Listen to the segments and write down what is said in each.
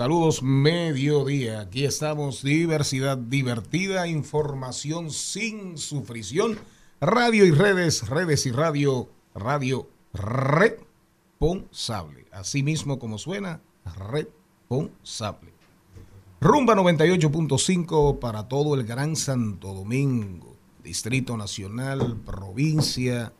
saludos mediodía. Aquí estamos, diversidad divertida, información sin sufrición, radio y redes, redes y radio, radio responsable. Así mismo como suena, responsable. Rumba 98.5 para todo el Gran Santo Domingo, Distrito Nacional, provincia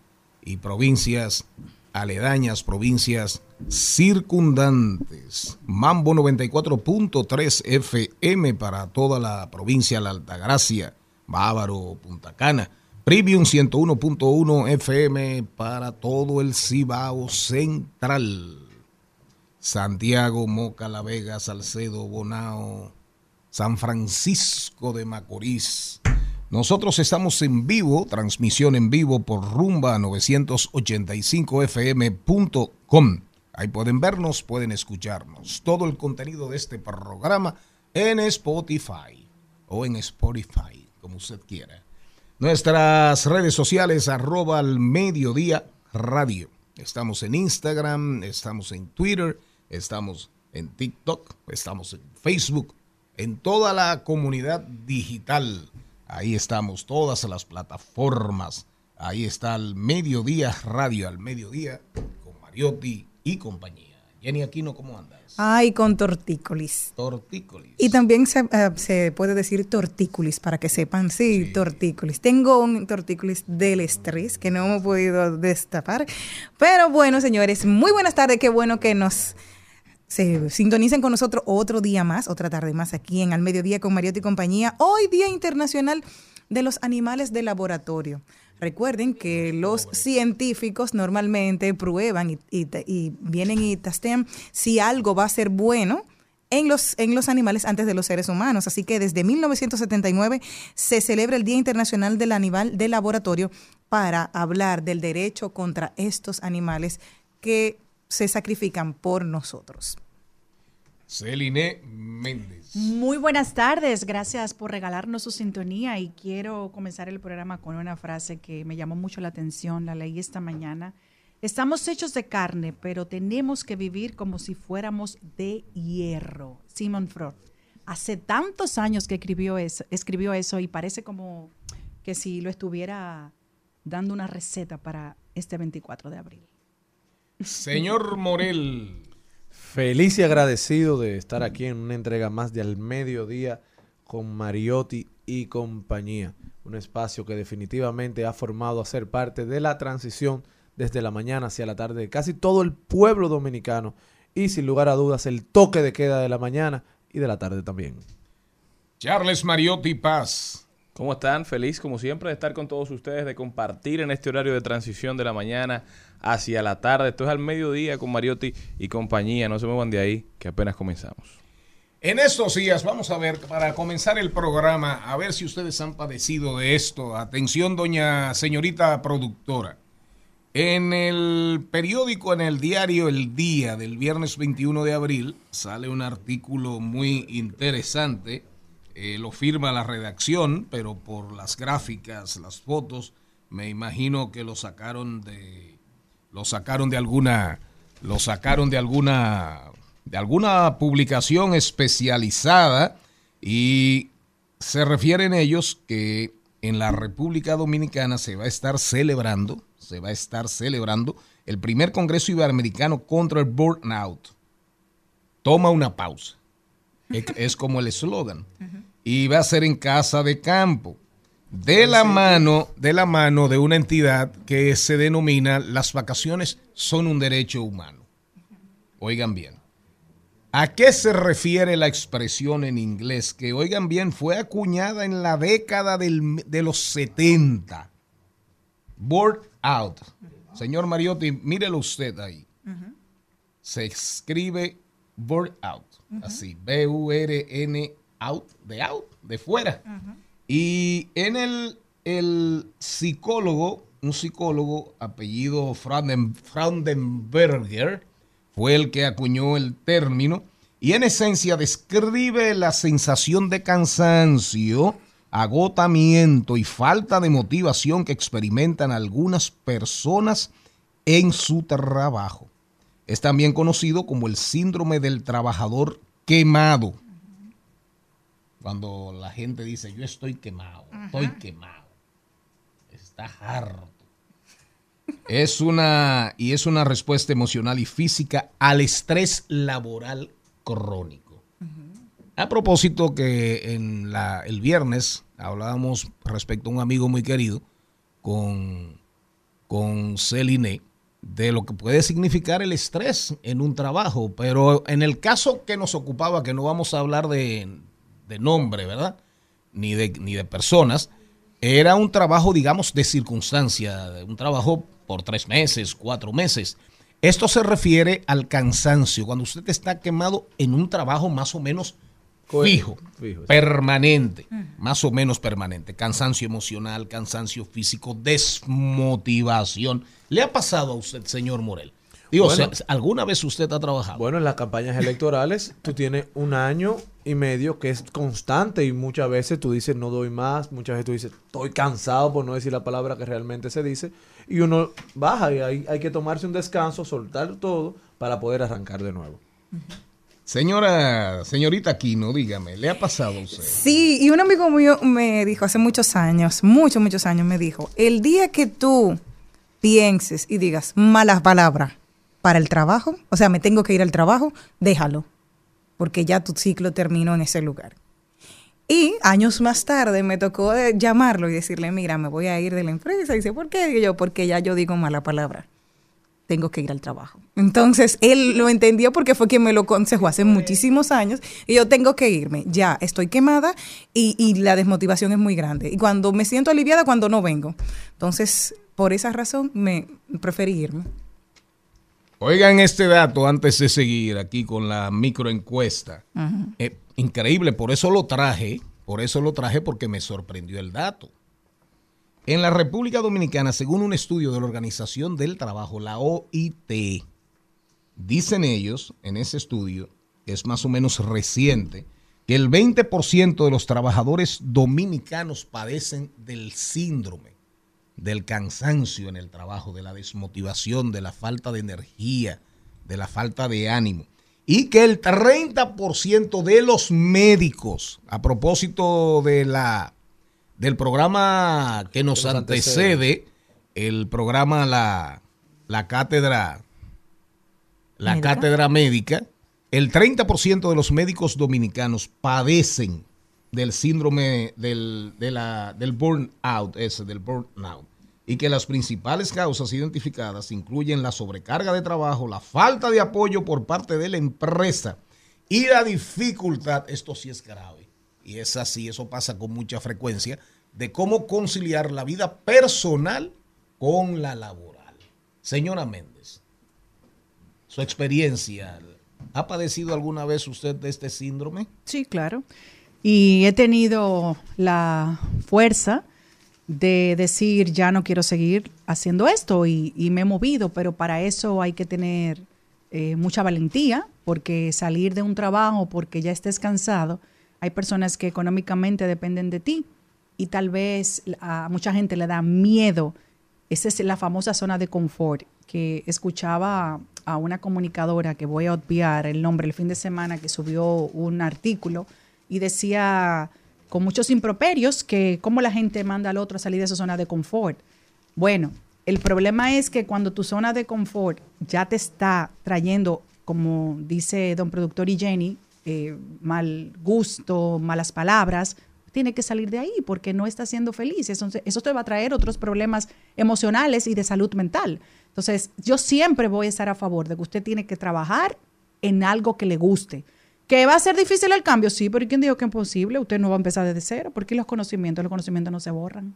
y provincias aledañas, provincias circundantes. Mambo 94.3 FM para toda la provincia de la Altagracia, Bávaro, Punta Cana. Premium 101.1 FM para todo el Cibao Central. Santiago, Moca, La Vega, Salcedo, Bonao, San Francisco de Macorís. Nosotros estamos en vivo, transmisión en vivo por rumba 985fm.com. Ahí pueden vernos, pueden escucharnos. Todo el contenido de este programa en Spotify o en Spotify, como usted quiera. Nuestras redes sociales, arroba al mediodía radio. Estamos en Instagram, estamos en Twitter, estamos en TikTok, estamos en Facebook, en toda la comunidad digital. Ahí estamos, todas las plataformas. Ahí está el mediodía radio, al mediodía, con Mariotti y compañía. Jenny Aquino, ¿cómo andas? Ay, con tortícolis. Tortícolis. Y también se, eh, se puede decir tortícolis, para que sepan. Sí, Sí. tortícolis. Tengo un tortícolis del estrés que no hemos podido destapar. Pero bueno, señores, muy buenas tardes. Qué bueno que nos se sintonicen con nosotros otro día más, otra tarde más aquí en Al Mediodía con Mariotti y compañía. Hoy, Día Internacional de los Animales de Laboratorio. Recuerden que los científicos normalmente prueban y, vienen y testean si algo va a ser bueno en los, en los animales antes de los seres humanos. Así que desde 1979 se celebra el Día Internacional del Animal de Laboratorio para hablar del derecho contra estos animales que se sacrifican por nosotros. Celine Méndez. Muy buenas tardes, gracias por regalarnos su sintonía y quiero comenzar el programa con una frase que me llamó mucho la atención, la leí esta mañana. Estamos hechos de carne, pero tenemos que vivir como si fuéramos de hierro. Simon Freud. Hace tantos años que escribió eso, escribió eso y parece como que si lo estuviera dando una receta para este 24 de abril. Señor Morel. Feliz y agradecido de estar aquí en una entrega más de Al Mediodía con Mariotti y compañía. Un espacio que definitivamente ha formado a ser parte de la transición desde la mañana hacia la tarde de casi todo el pueblo dominicano y sin lugar a dudas el toque de queda de la mañana y de la tarde también. Charles Mariotti Paz. ¿Cómo están? Feliz como siempre de estar con todos ustedes, de compartir en este horario de transición de la mañana hacia la tarde. Esto es al mediodía con Mariotti y compañía. No se muevan de ahí, que apenas comenzamos. En estos días, vamos a ver, para comenzar el programa, a ver si ustedes han padecido de esto. Atención, doña señorita productora. En el periódico, en el diario El Día del viernes 21 de abril, sale un artículo muy interesante. Eh, lo firma la redacción, pero por las gráficas, las fotos, me imagino que lo sacaron de, lo sacaron de alguna, lo sacaron de alguna, de alguna publicación especializada y se refieren ellos que en la República Dominicana se va a estar celebrando se va a estar celebrando el primer Congreso Iberoamericano contra el Burnout. Toma una pausa. Es, es como el eslogan. Y va a ser en casa de campo. De la mano, de la mano de una entidad que se denomina las vacaciones son un derecho humano. Oigan bien. ¿A qué se refiere la expresión en inglés? Que, oigan bien, fue acuñada en la década del- de los 70. Board out. Señor Mariotti, mírelo usted ahí. Se escribe board out. Así, B-U-R-N out, de out, de fuera. Y en el, el psicólogo, un psicólogo apellido Fraunden- Fraudenberger, fue el que acuñó el término y en esencia describe la sensación de cansancio, agotamiento y falta de motivación que experimentan algunas personas en su trabajo. Es también conocido como el síndrome del trabajador quemado. Cuando la gente dice, yo estoy quemado, estoy quemado, está harto. Es una, y es una respuesta emocional y física al estrés laboral crónico. A propósito que en la, el viernes hablábamos respecto a un amigo muy querido con, con Celine de lo que puede significar el estrés en un trabajo, pero en el caso que nos ocupaba, que no vamos a hablar de, de nombre, ¿verdad? Ni de, ni de personas, era un trabajo, digamos, de circunstancia, un trabajo por tres meses, cuatro meses. Esto se refiere al cansancio, cuando usted está quemado en un trabajo más o menos fijo, Fijo, sí. permanente, más o menos permanente. Cansancio emocional, cansancio físico, desmotivación. ¿Le ha pasado a usted, señor Morel? Digo, Bueno. o sea, ¿alguna vez usted ha trabajado? Bueno, en las campañas electorales tú tienes un año y medio que es constante y muchas veces tú dices no doy más, muchas veces tú dices estoy cansado por no decir la palabra que realmente se dice y uno baja y hay, hay que tomarse un descanso, soltar todo para poder arrancar de nuevo. Señora, señorita Aquino, dígame, ¿le ha pasado a usted? Sí, y un amigo mío me dijo hace muchos años, muchos, muchos años, me dijo, el día que tú pienses y digas malas palabras para el trabajo, o sea, me tengo que ir al trabajo, déjalo, porque ya tu ciclo terminó en ese lugar. Y años más tarde me tocó eh, llamarlo y decirle, mira, me voy a ir de la empresa. Y dice, ¿por qué? Y yo, porque ya yo digo mala palabra. Tengo que ir al trabajo. Entonces, él lo entendió porque fue quien me lo aconsejó hace muchísimos años. Y yo tengo que irme. Ya, estoy quemada y, y la desmotivación es muy grande. Y cuando me siento aliviada, cuando no vengo. Entonces, por esa razón, me preferí irme. Oigan este dato antes de seguir aquí con la microencuesta. Eh, increíble, por eso lo traje, por eso lo traje porque me sorprendió el dato. En la República Dominicana, según un estudio de la Organización del Trabajo, la OIT, dicen ellos en ese estudio, que es más o menos reciente, que el 20% de los trabajadores dominicanos padecen del síndrome del cansancio en el trabajo, de la desmotivación, de la falta de energía, de la falta de ánimo. Y que el 30% de los médicos, a propósito de la, del programa que nos Que nos antecede, antecede. el programa La, la Cátedra la Médica. cátedra médica, el 30% de los médicos dominicanos padecen del síndrome del, de la, del burnout, ese, del burnout. Y que las principales causas identificadas incluyen la sobrecarga de trabajo, la falta de apoyo por parte de la empresa y la dificultad, esto sí es grave, y es así, eso pasa con mucha frecuencia, de cómo conciliar la vida personal con la laboral. Señora Méndez, su experiencia ¿Ha padecido alguna vez usted de este síndrome? Sí, claro. Y he tenido la fuerza de decir, ya no quiero seguir haciendo esto y, me he movido, pero para eso hay que tener eh, mucha valentía, porque salir de un trabajo porque ya estés cansado, hay personas que económicamente dependen de ti y tal vez a mucha gente le da miedo. Esa es la famosa zona de confort que escuchaba a una comunicadora que voy a obviar el nombre el fin de semana que subió un artículo y decía con muchos improperios que cómo la gente manda al otro a salir de esa zona de confort. Bueno, el problema es que cuando tu zona de confort ya te está trayendo, como dice don productor y Jenny, eh, mal gusto, malas palabras, tiene que salir de ahí porque no está siendo feliz. Eso, eso te va a traer otros problemas emocionales y de salud mental. Entonces, yo siempre voy a estar a favor de que usted tiene que trabajar en algo que le guste. ¿Que va a ser difícil el cambio? Sí, pero ¿quién dijo que es imposible? Usted no va a empezar desde cero, porque los conocimientos, los conocimientos no se borran.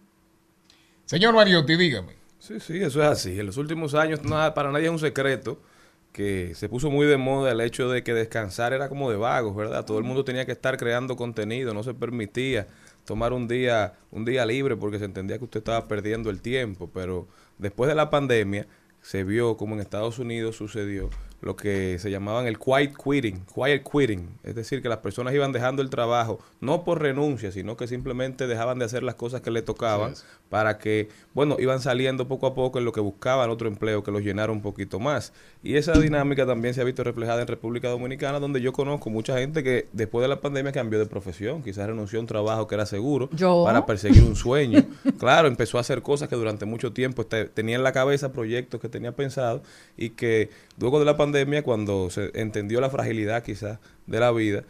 Señor Mariotti, dígame. Sí, sí, eso es así. En los últimos años nada, para nadie es un secreto que se puso muy de moda el hecho de que descansar era como de vagos, ¿verdad? Todo el mundo tenía que estar creando contenido, no se permitía tomar un día un día libre porque se entendía que usted estaba perdiendo el tiempo, pero después de la pandemia se vio como en Estados Unidos sucedió lo que se llamaban el quiet quitting, quiet quitting, es decir, que las personas iban dejando el trabajo no por renuncia, sino que simplemente dejaban de hacer las cosas que le tocaban para que, bueno, iban saliendo poco a poco en lo que buscaban otro empleo que los llenara un poquito más. Y esa dinámica también se ha visto reflejada en República Dominicana, donde yo conozco mucha gente que después de la pandemia cambió de profesión, quizás renunció a un trabajo que era seguro ¿Yo? para perseguir un sueño. claro, empezó a hacer cosas que durante mucho tiempo este, tenía en la cabeza, proyectos que tenía pensado y que luego de la pandemia, cuando se entendió la fragilidad quizás de la vida,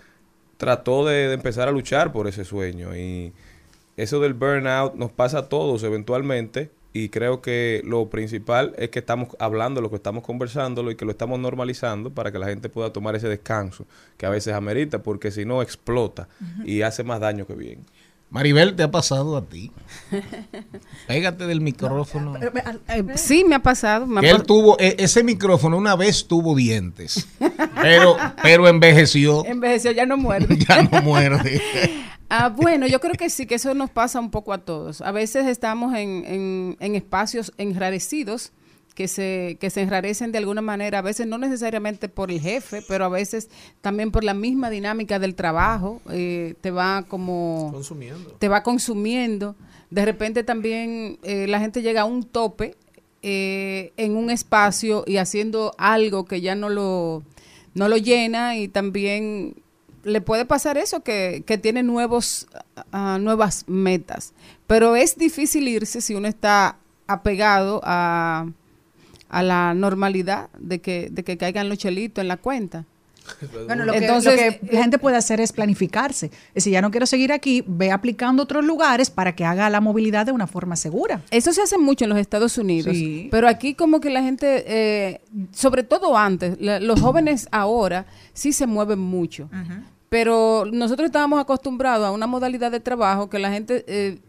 trató de, de empezar a luchar por ese sueño. Y eso del burnout nos pasa a todos eventualmente. Y creo que lo principal es que estamos hablando lo que estamos conversándolo y que lo estamos normalizando para que la gente pueda tomar ese descanso que a veces amerita, porque si no explota y hace más daño que bien. Maribel, ¿te ha pasado a ti? Pégate del micrófono. Sí, me ha pasado. me ha él pas- tuvo, e- ese micrófono una vez tuvo dientes, pero, pero envejeció, Envejeció, ya no muerde. ya no muerde. Ah, bueno, yo creo que sí, que eso nos pasa un poco a todos. A veces estamos en, en- en espacios enrarecidos que se, que se enrarecen de alguna manera, a veces no necesariamente por el jefe, pero a veces también por la misma dinámica del trabajo, eh, te va como... Consumiendo. te va consumiendo. De repente también eh, la gente llega a un tope eh, en un espacio y haciendo algo que ya no lo, no lo llena y también le puede pasar eso, que, que tiene nuevos, ah, nuevas metas. Pero es difícil irse si uno está apegado a, a la normalidad de que, de que caigan los chelitos en la cuenta. Bueno, lo que, Entonces, lo que la gente puede hacer es planificarse. Es decir, ya no quiero seguir aquí, ve aplicando otros lugares para que haga la movilidad de una forma segura. Eso se hace mucho en los Estados Unidos, Sí. pero aquí como que la gente, eh, sobre todo antes, la- los jóvenes ahora sí se mueven mucho, pero nosotros estábamos acostumbrados a una modalidad de trabajo que la gente eh,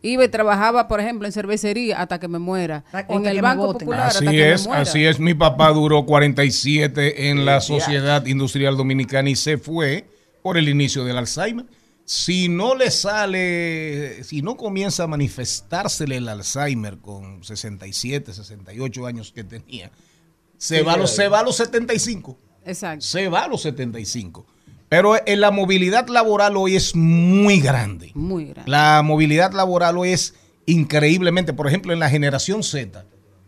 iba y trabajaba, por ejemplo, en cervecería hasta que me muera, en el Banco. Popular Así hasta que es, me muera. así es. Mi papá duró 47 en la Sociedad Industrial Dominicana y se fue por el inicio del Alzheimer. Si no le sale, si no comienza a manifestársele el Alzheimer con 67, 68 años que tenía, se, va, a los, se va a los 75 Exacto. se va a los 75. Pero en la movilidad laboral hoy es muy grande. Muy grande. La movilidad laboral hoy es increíblemente, por ejemplo, en la generación Z,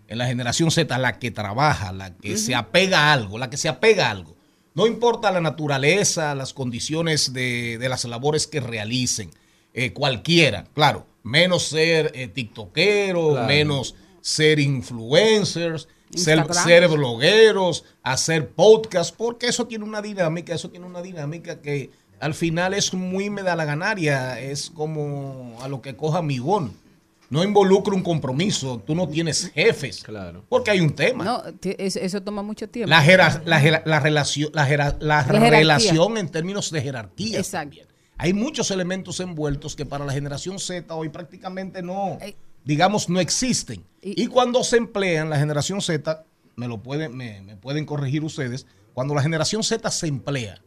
en la generación Z, la que trabaja, la que se apega a algo, la que se apega a algo. No importa la naturaleza, las condiciones de, de las labores que realicen, eh, cualquiera, claro, menos ser eh, tiktokero, Claro. menos ser influencers, ser, ser blogueros, hacer podcast, porque eso tiene una dinámica, eso tiene una dinámica que al final es muy medalaganaria, es como a lo que coja migón. No involucra un compromiso, tú no tienes jefes, Claro. porque hay un tema. No, eso, toma mucho tiempo. La, jera- la, jera- la relación, la, jera- la jerarquía. relación en términos de jerarquía. Exacto. también. Hay muchos elementos envueltos que para la generación Z hoy prácticamente no, Eh, digamos, no existen. y- Y, cuando se emplean, la generación Z, me lo pueden, me, me pueden corregir ustedes, cuando la generación Z se emplea,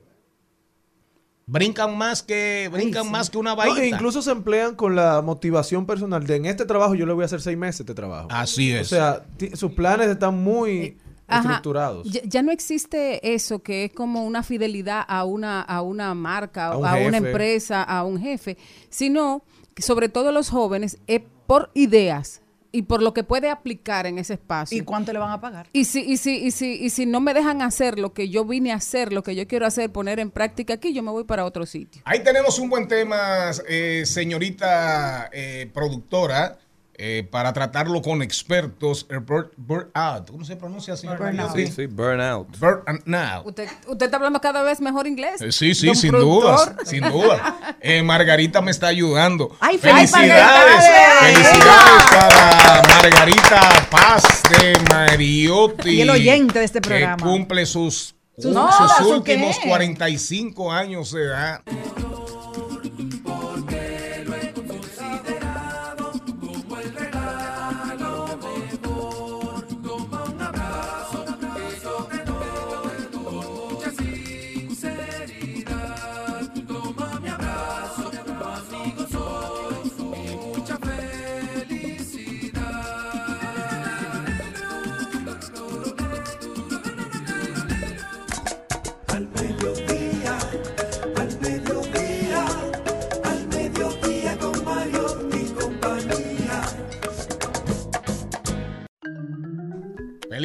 brincan más que, brincan más que una No, vaina. e incluso se emplean con la motivación personal de en este trabajo yo le voy a hacer seis meses este trabajo. Así O es. sea, ti- sus planes están muy Ajá. estructurados. Ya, ya no existe eso que es como una fidelidad a una, a una marca, A a, un una empresa, a un jefe, sino que sobre todo los jóvenes es por ideas y por lo que puede aplicar en ese espacio. ¿Y cuánto le van a pagar? Y si, y, si, y, si, y si no me dejan hacer lo que yo vine a hacer, lo que yo quiero hacer, poner en práctica aquí, yo me voy para otro sitio. Ahí tenemos un buen tema, eh, señorita eh, productora, eh, para tratarlo con expertos. El bur- burnout. ¿Cómo se pronuncia, señor? Burnout. Sí, sí, burnout. Burnout. Usted, usted está hablando cada vez mejor inglés. Eh, Sí, sí, Don sin productor. duda, sin duda. Eh, Margarita me está ayudando. Ay, felicidades, felicidades. felicidades para Margarita Paz de Mariotti. Y el oyente de este Que programa. cumple sus, Sus- sus No, ¿su últimos qué? 45 años de edad.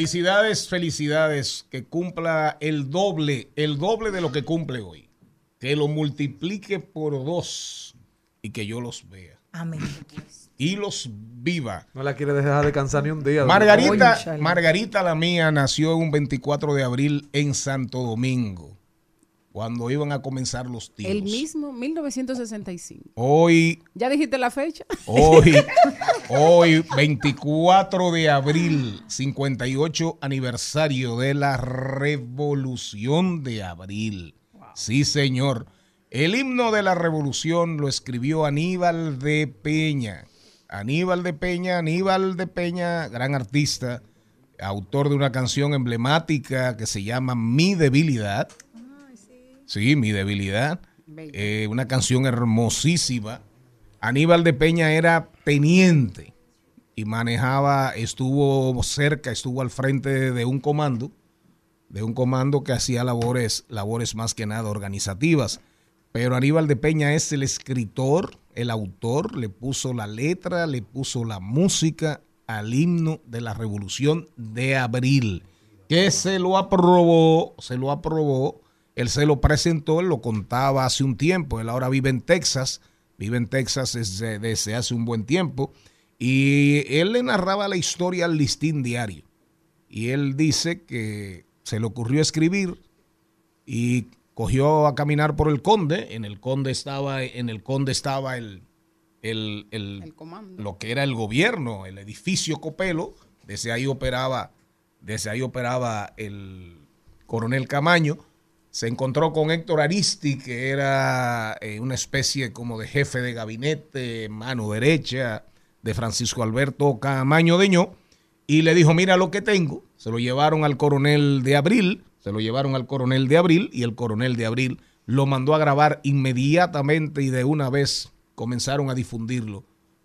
Felicidades, felicidades. Que cumpla el doble, el doble de lo que cumple hoy. Que lo multiplique por dos y que yo los vea. Amén. Y los viva. No la quiere dejar descansar ni un día. Margarita. Margarita la mía nació un 24 de abril en Santo Domingo, cuando iban a comenzar los tiros. El mismo 1965. Hoy, ¿Ya dijiste la fecha? hoy, hoy, 24 de abril, 58 aniversario de la Revolución de Abril. Sí, señor. El himno de la revolución lo escribió Aníbal de Peña. Aníbal de Peña, Aníbal de Peña, gran artista, autor de una canción emblemática que se llama Mi debilidad. Sí, Mi debilidad. Eh, una canción hermosísima. Aníbal de Peña era teniente y manejaba, estuvo cerca, estuvo al frente de un comando, de un comando que hacía labores, labores más que nada organizativas. Pero Aníbal de Peña es el escritor, el autor, le puso la letra, le puso la música al himno de la Revolución de Abril, que se lo aprobó, se lo aprobó, él se lo presentó, él lo contaba hace un tiempo, él ahora vive en Texas, vive en Texas desde, desde hace un buen tiempo, y él le narraba la historia al listín diario. Y él dice que se le ocurrió escribir y cogió a caminar por el conde. En el conde estaba, en el conde estaba el, el, el- El comando. lo que era el gobierno, el edificio Copelo. Desde ahí operaba, desde ahí operaba el coronel Camaño. Se encontró con Héctor Aristi, que era eh, una especie como de jefe de gabinete, mano derecha de Francisco Alberto Camaño Deñó, y le dijo, mira lo que tengo. Se lo llevaron al coronel de Abril, se lo llevaron al coronel de Abril, y el coronel de Abril lo mandó a grabar inmediatamente y de una vez comenzaron a difundirlo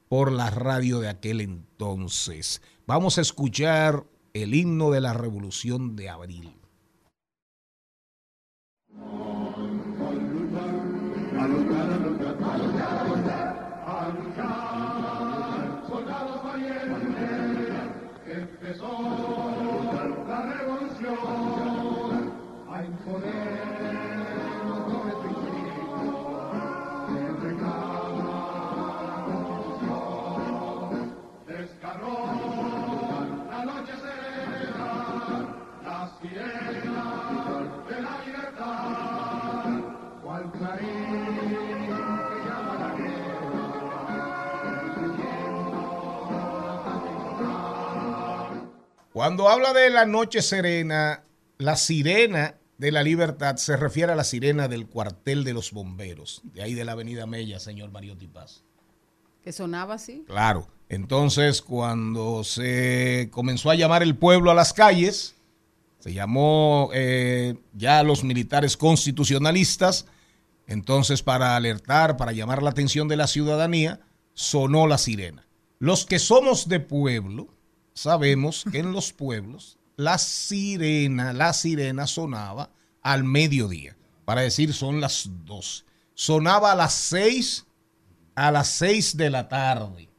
por la radio de aquel entonces. Vamos a escuchar el himno de la Revolución de Abril. Oh. Cuando habla de la noche serena, la sirena de la libertad se refiere a la sirena del cuartel de los bomberos, de ahí de la avenida Mella, señor Mariotti Paz. Que sonaba así. Claro. Entonces, cuando se comenzó a llamar el pueblo a las calles, Se llamó eh, ya a los militares constitucionalistas. Entonces, para alertar, para llamar la atención de la ciudadanía, sonó la sirena. Los que somos de pueblo, sabemos que en los pueblos la sirena, la sirena sonaba al mediodía, para decir son las 12. Sonaba a las 6, a las 6 de la tarde.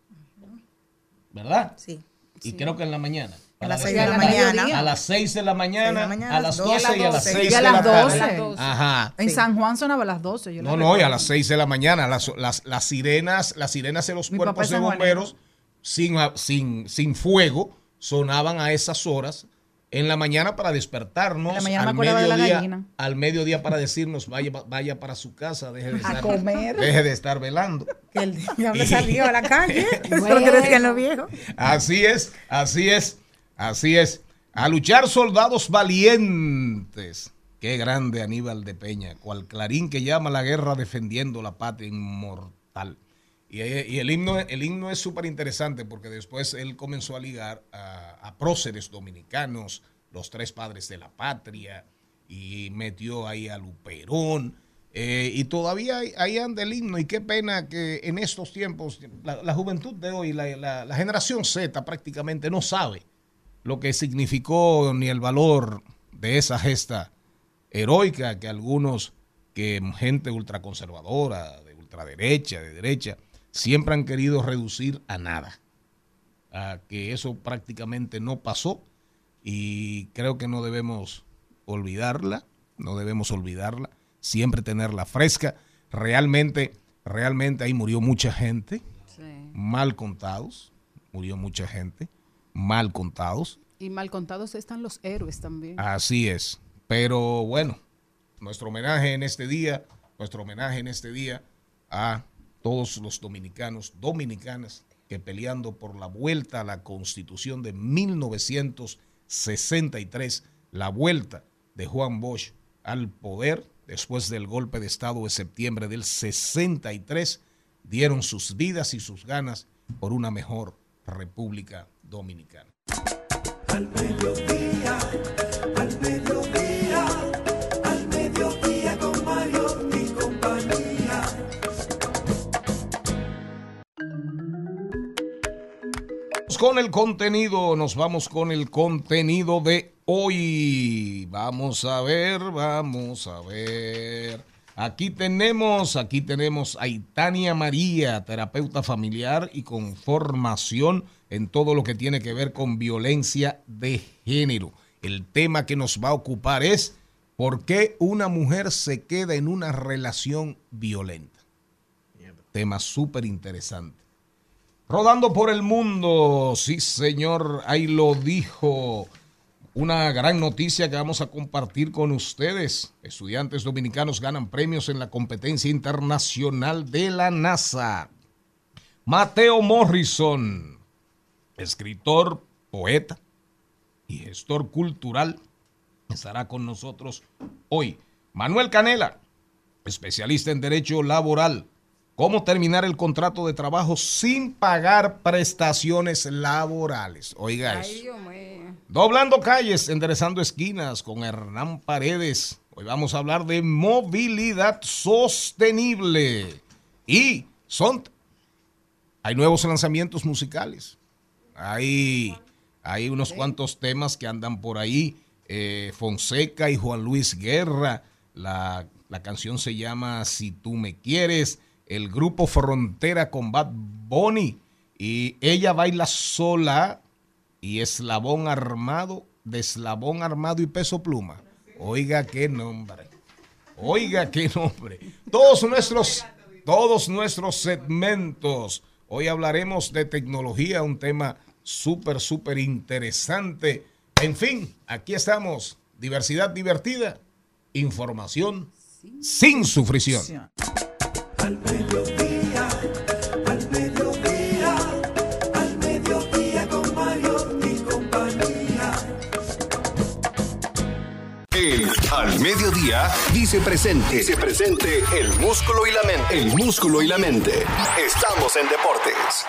¿Verdad? Sí. Y creo que en la mañana. A las Para 6 de la mañana. A las 6 de la mañana, Seis de la mañana, a las doce, 12 y a las 6 Y a de las la tarde. 12. Ajá. En Sí. San Juan sonaba a las 12. Yo No, no, y a las 6 de la mañana, las, las, las sirenas, las sirenas de los Mi cuerpos de bomberos sin, sin, sin fuego sonaban a esas horas en la mañana para despertarnos En la mañana me al acordaba de la mediodía, al mediodía para decirnos vaya, vaya para su casa, deje de A estar, comer. deje de estar velando. Que el diablo salió a la calle. Así es, así es, así es. A luchar soldados valientes. Qué grande Aníbal de Peña, cual clarín que llama la guerra defendiendo la patria inmortal. Y, el himno, el himno es súper interesante porque después él comenzó a ligar a, próceres dominicanos, los tres padres de la patria, y metió ahí a Luperón. eh, y todavía ahí- anda el himno. Y qué pena que en estos tiempos, la, la juventud de hoy, la, la- la generación Z prácticamente no sabe lo que significó ni el valor de esa gesta heroica que algunos, que gente ultraconservadora, de ultraderecha, de derecha, siempre han querido reducir a nada. A que eso prácticamente no pasó y creo que no debemos olvidarla, no debemos olvidarla, siempre tenerla fresca. Realmente, realmente ahí murió mucha gente, Sí. mal contados, murió mucha gente, mal contados. Y mal contados están los héroes también. Así es. Pero bueno, nuestro homenaje en este día, nuestro homenaje en este día a todos los dominicanos, dominicanas que peleando por la vuelta a la constitución de 1963, la vuelta de Juan Bosch al poder después del golpe de Estado de septiembre del 63, dieron sus vidas y sus ganas por una mejor República Dominicana. Al Con el contenido, nos vamos con el contenido de hoy. Vamos a ver, vamos a ver. Aquí tenemos, aquí tenemos a Itania María, terapeuta familiar y con formación en todo lo que tiene que ver con violencia de género. El tema que nos va a ocupar es ¿por qué una mujer se queda en una relación violenta? Tema súper interesante. Rodando por el mundo, sí señor, ahí lo dijo. Una gran noticia que vamos a compartir con ustedes. Estudiantes dominicanos ganan premios en la competencia internacional de la NASA. Mateo Morrison, escritor, poeta y gestor cultural, estará con nosotros hoy. Manuel Canela, especialista en derecho laboral. ¿Cómo terminar el contrato de trabajo sin pagar prestaciones laborales? Oiga eso. Ay, Dios mío. Doblando calles, enderezando esquinas con Hernán Paredes. Hoy vamos a hablar de movilidad sostenible. Y son... Hay nuevos lanzamientos musicales. Hay, hay unos cuantos temas que andan por ahí. Eh, Fonseca y Juan Luis Guerra. La, la canción se llama Si tú me quieres. El grupo Frontera con Bad Bunny. Y ella baila sola y eslabón armado, de eslabón armado y peso pluma. Oiga qué nombre. Oiga qué nombre. Todos nuestros, todos nuestros segmentos. Hoy hablaremos de tecnología, un tema súper, súper interesante. En fin, aquí estamos. Diversidad divertida. Información sin sufrición. Al mediodía, al mediodía, al mediodía con Mario y compañía. El Al Mediodía dice presente. Dice presente el músculo y la mente. El músculo y la mente. Estamos en deportes.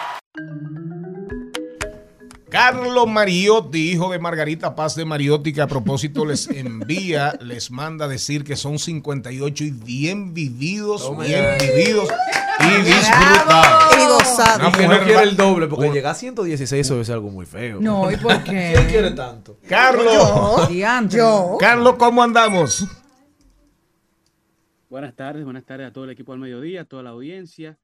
Carlos Mariotti, hijo de Margarita Paz de Mariotti, que a propósito les envía, les manda decir que son 58 y bien vividos, Toma bien vividos y disfrutados. Y Que no quiere el doble, porque llegar a 116 eso es algo muy feo. No, ¿y por qué? ¿Quién quiere tanto? Carlos. Yo. Carlos, ¿cómo andamos? Buenas tardes, buenas tardes a todo el equipo al mediodía, a toda la audiencia.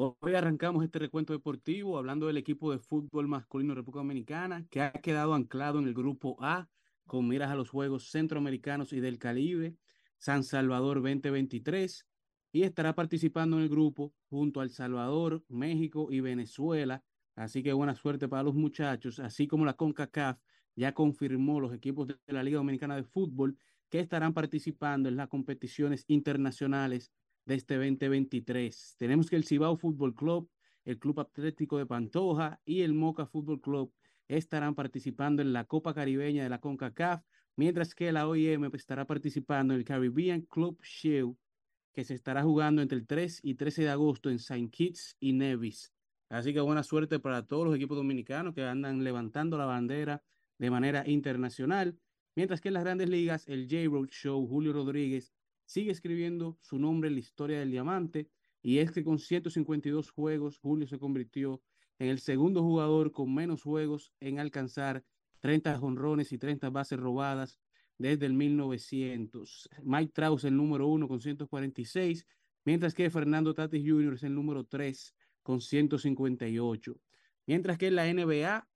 Hoy arrancamos este recuento deportivo hablando del equipo de fútbol masculino de República Dominicana que ha quedado anclado en el grupo A con miras a los Juegos Centroamericanos y del Caribe, San Salvador 2023 y estará participando en el grupo junto a El Salvador, México y Venezuela. Así que buena suerte para los muchachos, así como la CONCACAF ya confirmó los equipos de la Liga Dominicana de Fútbol que estarán participando en las competiciones internacionales de este 2023. Tenemos que el Cibao Fútbol Club, el Club Atlético de Pantoja y el Moca Fútbol Club estarán participando en la Copa Caribeña de la CONCACAF, mientras que la OIM estará participando en el Caribbean Club Shield, que se estará jugando entre el 3 y 13 de agosto en St. Kitts y Nevis. Así que buena suerte para todos los equipos dominicanos que andan levantando la bandera de manera internacional. Mientras que en las grandes ligas, el J-Road Show, Julio Rodríguez, sigue escribiendo su nombre en la historia del diamante. Y es que con 152 juegos, Julio se convirtió en el segundo jugador con menos juegos en alcanzar 30 jonrones y 30 bases robadas desde el 1900. Mike Trout es el número uno con 146, mientras que Fernando Tatis Jr. es el número 3 con 158. Mientras que en la NBA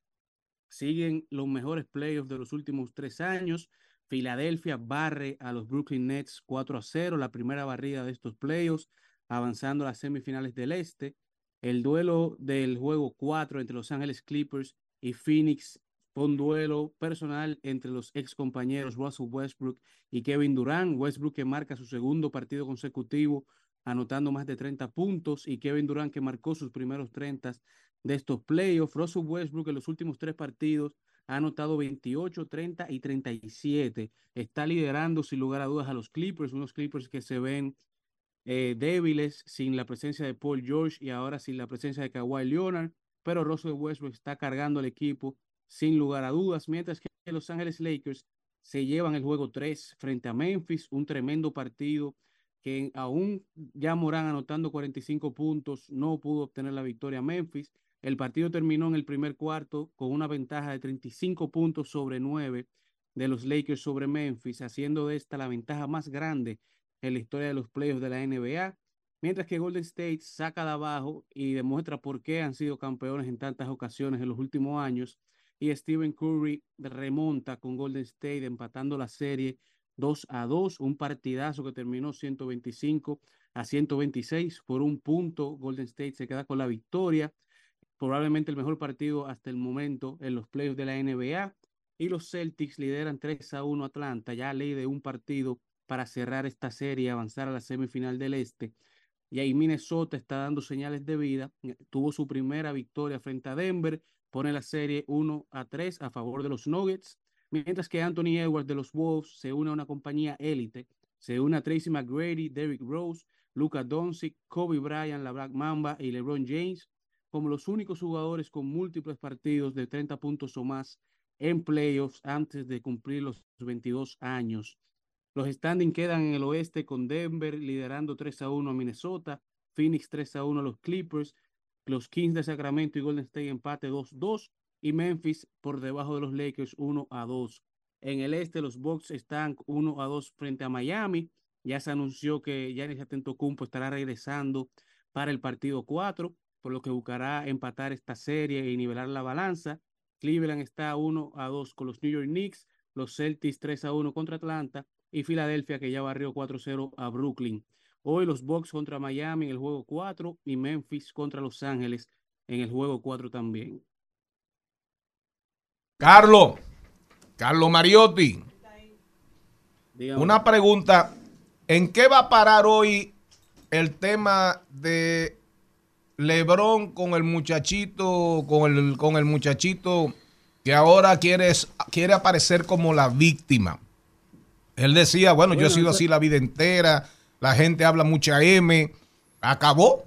siguen los mejores playoffs de los últimos tres años. Filadelfia barre a los Brooklyn Nets 4 a 0, la primera barrida de estos playoffs, avanzando a las semifinales del Este. El duelo del juego 4 entre Los Ángeles Clippers y Phoenix fue un duelo personal entre los ex compañeros Russell Westbrook y Kevin Durant. Westbrook que marca su segundo partido consecutivo, anotando más de 30 puntos, y Kevin Durant que marcó sus primeros 30 de estos playoffs. Russell Westbrook en los últimos tres partidos ha anotado 28, 30 y 37. Está liderando sin lugar a dudas a los Clippers, unos Clippers que se ven eh, débiles sin la presencia de Paul George y ahora sin la presencia de Kawhi Leonard, pero Russell Westbrook está cargando al equipo sin lugar a dudas, mientras que Los Ángeles Lakers se llevan el juego 3 frente a Memphis, un tremendo partido que aún ya Morán anotando 45 puntos no pudo obtener la victoria Memphis. El partido terminó en el primer cuarto con una ventaja de 35 puntos sobre 9 de los Lakers sobre Memphis, haciendo de esta la ventaja más grande en la historia de los playoffs de la NBA, mientras que Golden State saca de abajo y demuestra por qué han sido campeones en tantas ocasiones en los últimos años, y Stephen Curry remonta con Golden State empatando la serie 2 a 2, un partidazo que terminó 125 a 126 por un punto, Golden State se queda con la victoria, probablemente el mejor partido hasta el momento en los playoffs de la NBA, y los Celtics lideran 3 a 1 Atlanta, ya ley de un partido para cerrar esta serie y avanzar a la semifinal del Este. Y ahí Minnesota está dando señales de vida. Tuvo su primera victoria frente a Denver. Pone la serie 1 a 3 a favor de los Nuggets. Mientras que Anthony Edwards de los Wolves se une a una compañía élite. Se une a Tracy McGrady, Derrick Rose, Luka Doncic, Kobe Bryant, la Black Mamba y LeBron James como los únicos jugadores con múltiples partidos de 30 puntos o más en playoffs antes de cumplir los 22 años. Los standings quedan en el oeste con Denver liderando 3 a 1 a Minnesota, Phoenix 3 a 1 a los Clippers, los Kings de Sacramento y Golden State empate 2-2 y Memphis por debajo de los Lakers 1 a 2. En el este los Bucks están 1 a 2 frente a Miami. Ya se anunció que Giannis Antetokounmpo estará regresando para el partido 4, por lo que buscará empatar esta serie y nivelar la balanza. Cleveland está 1 a 2 con los New York Knicks, los Celtics 3 a 1 contra Atlanta y Filadelfia que ya barrió 4-0 a Brooklyn. Hoy los Bucks contra Miami en el juego 4 y Memphis contra Los Ángeles en el juego 4 también. Carlos, Carlos Mariotti, Dígame. una pregunta. ¿En qué va a parar hoy el tema de Lebron con el muchachito, con el, con el muchachito que ahora quiere, quiere aparecer como la víctima? Él decía, bueno, yo he sido así la vida entera, la gente habla mucha M, acabó,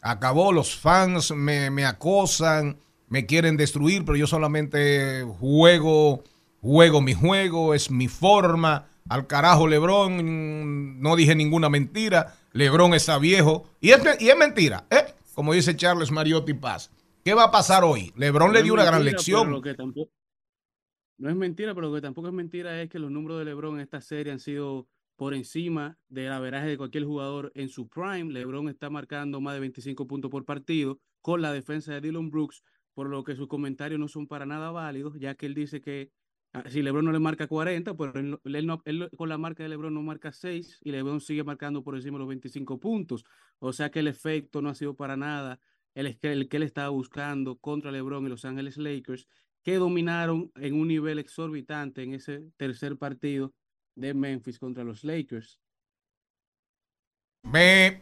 acabó, los fans me, me acosan, me quieren destruir, pero yo solamente juego, juego mi juego, es mi forma. Al carajo, Lebron, no dije ninguna mentira. Lebron está viejo. Y es, y es mentira, ¿eh? Como dice Charles Mariotti Paz. ¿Qué va a pasar hoy? Lebron le dio una gran lección. lo que tampoco- no es mentira, pero lo que tampoco es mentira es que los números de LeBron en esta serie han sido por encima del averaje de cualquier jugador en su prime. LeBron está marcando más de 25 puntos por partido con la defensa de Dylan Brooks, por lo que sus comentarios no son para nada válidos, ya que él dice que si LeBron no le marca 40, pues él, con la marca de LeBron no marca 6 y LeBron sigue marcando por encima de los 25 puntos. O sea que el efecto no ha sido para nada el, el que él estaba buscando contra LeBron y Los Ángeles Lakers, que dominaron en un nivel exorbitante en ese tercer partido de Memphis contra los Lakers. Me,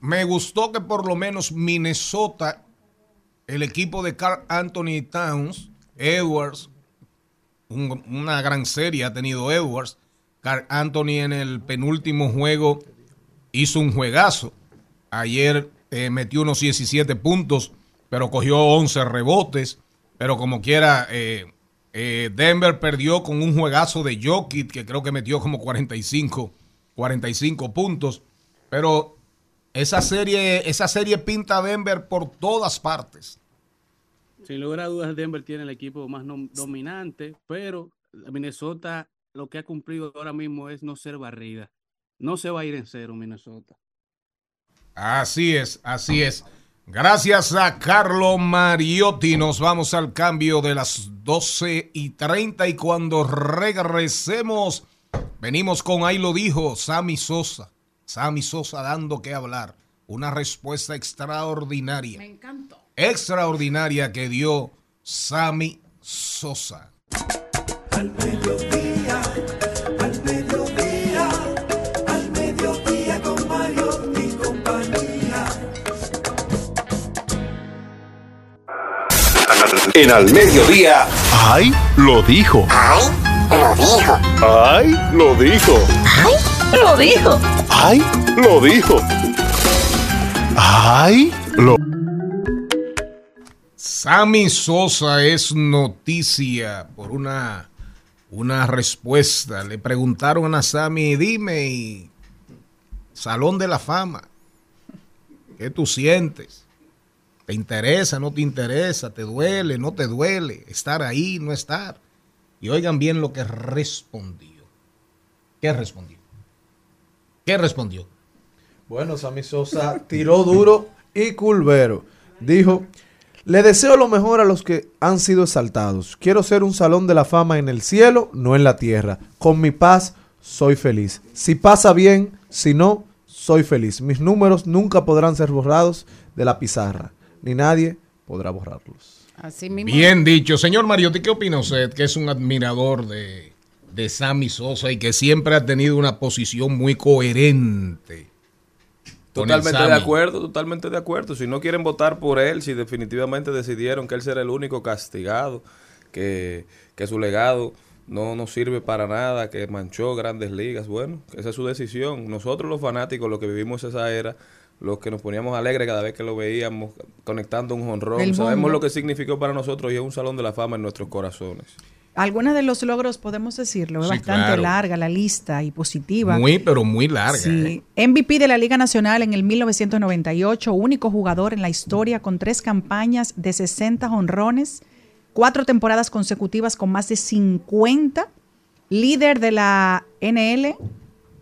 me gustó que por lo menos Minnesota, el equipo de Carl Anthony Towns, Edwards, un- una gran serie ha tenido Edwards. Carl Anthony en el penúltimo juego hizo un juegazo. Ayer eh, metió unos 17 puntos, pero cogió 11 rebotes. Pero como quiera, eh, eh, Denver perdió con un juegazo de Jokic, que creo que metió como 45, 45 puntos. Pero esa serie, esa serie pinta a Denver por todas partes. Sin lugar a dudas, Denver tiene el equipo más dominante, pero Minnesota lo que ha cumplido ahora mismo es no ser barrida. No se va a ir en cero Minnesota. Así es, así es. Gracias a Carlo Mariotti nos vamos al cambio de las 12 y 30 y cuando regresemos venimos con ahí lo dijo Sammy Sosa. Sammy Sosa dando que hablar. Una respuesta extraordinaria. Me encantó. Extraordinaria que dio Sammy Sosa. Al mediodía, al mediodía, al mediodía con Mario y compañía. En al mediodía. ¡Ay! Lo dijo. ¡Ay! Lo dijo. ¡Ay! Lo dijo. ¡Ay! Lo dijo. ¡Ay! Lo dijo. ¡Ay! Lo. Sammy Sosa es noticia por una, una respuesta. Le preguntaron a Sammy, dime, Salón de la Fama, ¿qué tú sientes? ¿Te interesa, no te interesa? ¿Te duele, no te duele? ¿Estar ahí, no estar? Y oigan bien lo que respondió. ¿Qué respondió? ¿Qué respondió? Bueno, Sammy Sosa tiró duro y culvero. Dijo, le deseo lo mejor a los que han sido exaltados. Quiero ser un salón de la fama en el cielo, no en la tierra. Con mi paz soy feliz. Si pasa bien, si no, soy feliz. Mis números nunca podrán ser borrados de la pizarra, ni nadie podrá borrarlos. Así mismo. Bien dicho. Señor Mariotti, ¿qué opina usted? Que es un admirador de, de Sammy Sosa y que siempre ha tenido una posición muy coherente. Totalmente de acuerdo, totalmente de acuerdo. Si no quieren votar por él, si definitivamente decidieron que él será el único castigado, que, que su legado no nos sirve para nada, que manchó grandes ligas, bueno, esa es su decisión. Nosotros los fanáticos, los que vivimos esa era, los que nos poníamos alegres cada vez que lo veíamos conectando un honrón, sabemos lo que significó para nosotros y es un salón de la fama en nuestros corazones. Algunos de los logros podemos decirlo, es Sí, bastante claro. larga la lista y positiva. Muy, pero muy larga. Sí. ¿eh? MVP de la Liga Nacional en el 1998, único jugador en la historia con tres campañas de 60 honrones, cuatro temporadas consecutivas con más de 50, líder de la NL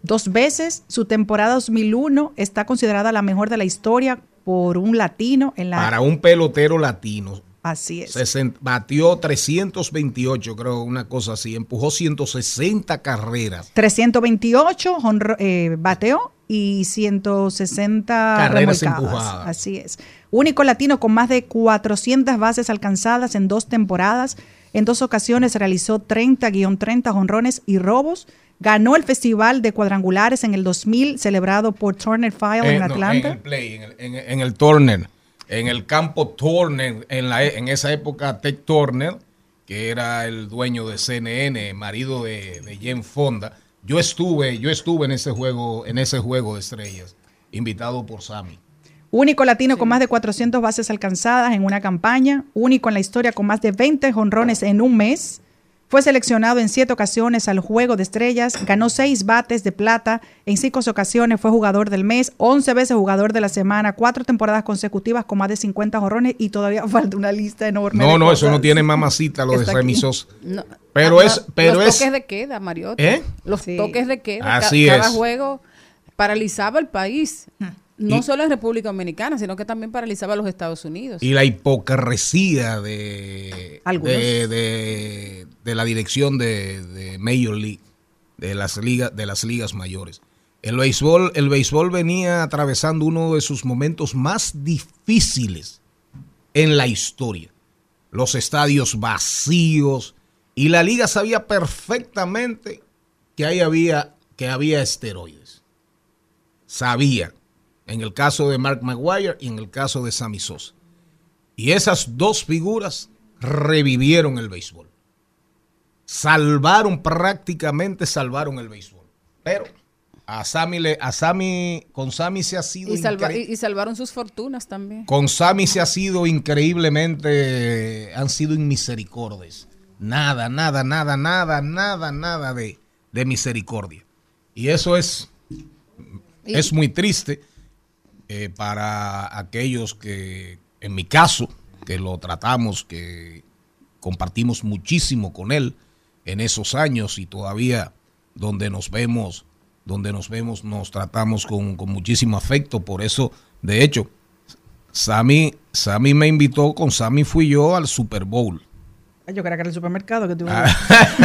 dos veces, su temporada 2001 está considerada la mejor de la historia por un latino en la... Para un pelotero latino. Así es. sesen- batió 328, creo, una cosa así. Empujó 160 carreras. 328 honro- eh, bateó y 160 Carreras empujadas. Así es. Único latino con más de 400 bases alcanzadas en dos temporadas. En dos ocasiones realizó 30-30 honrones y robos. Ganó el Festival de Cuadrangulares en el 2000 celebrado por Turner File Eh, en no, Atlanta. en el play, en el, en- en el Turner. En el campo Turner, en, la, e- en esa época, Ted Turner, que era el dueño de CNN, marido de, de Jen Fonda. Yo estuve, yo estuve en ese juego, en ese juego de estrellas, invitado por Sammy. Único latino con más de 400 bases alcanzadas en una campaña. Único en la historia con más de 20 jonrones en un mes. Fue seleccionado en siete ocasiones al Juego de Estrellas, ganó seis bates de plata, en cinco ocasiones fue jugador del mes, 11 veces jugador de la semana, cuatro temporadas consecutivas con más de 50 jorrones y todavía falta una lista enorme. No, de no, eso no tiene mamacita lo de remisos. No, Pero ah, es, pero los es, toques de queda, Mariotti. ¿Eh? Los Sí. toques de queda. Ca- Así cada es. juego paralizaba el país. No Y- solo en República Dominicana, sino que también paralizaba a los Estados Unidos. y la hipocresía de, de, de- de la dirección de, de Major League, de las ligas, de las ligas mayores. El béisbol, el béisbol venía atravesando uno de sus momentos más difíciles en la historia. Los estadios vacíos y la liga sabía perfectamente que ahí había que había esteroides. Sabía en el caso de Mark Maguire y en el caso de Sammy Sosa. Y esas dos figuras revivieron el béisbol. Salvaron, prácticamente salvaron el béisbol. Pero a Sammy, le, a Sammy con Sammy se ha sido Y, salva- incre- y- y salvaron sus fortunas también. con Sammy se ha sido increíblemente, han sido inmisericordes. Nada, nada, nada, nada, nada, nada de, de misericordia. Y eso es, Y- es muy triste eh, para aquellos que, en mi caso, que lo tratamos, que compartimos muchísimo con él en esos años y todavía donde nos vemos, donde nos vemos, nos tratamos con, con muchísimo afecto. Por eso, de hecho, Sammy, Sammy me invitó, con Sammy fui yo al Super Bowl. Yo creía que era el supermercado que tú Ah.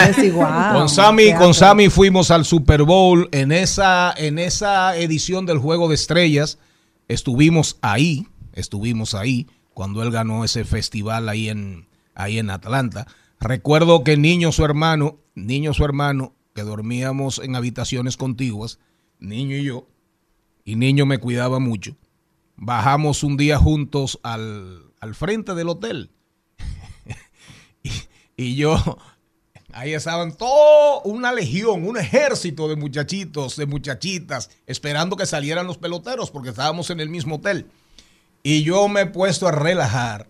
decís, "Guau, con Sammy, con arte". Sammy fuimos al Super Bowl en esa, en esa edición del Juego de Estrellas. Estuvimos ahí, estuvimos ahí cuando él ganó ese festival ahí en, ahí en Atlanta. Recuerdo que Niño, su hermano, Niño, su hermano, que dormíamos en habitaciones contiguas, Niño y yo, y Niño me cuidaba mucho. Bajamos un día juntos al, al frente del hotel. y, y yo, ahí estaban todo una legión, un ejército de muchachitos, de muchachitas, esperando que salieran los peloteros porque estábamos en el mismo hotel. Y yo me he puesto a relajar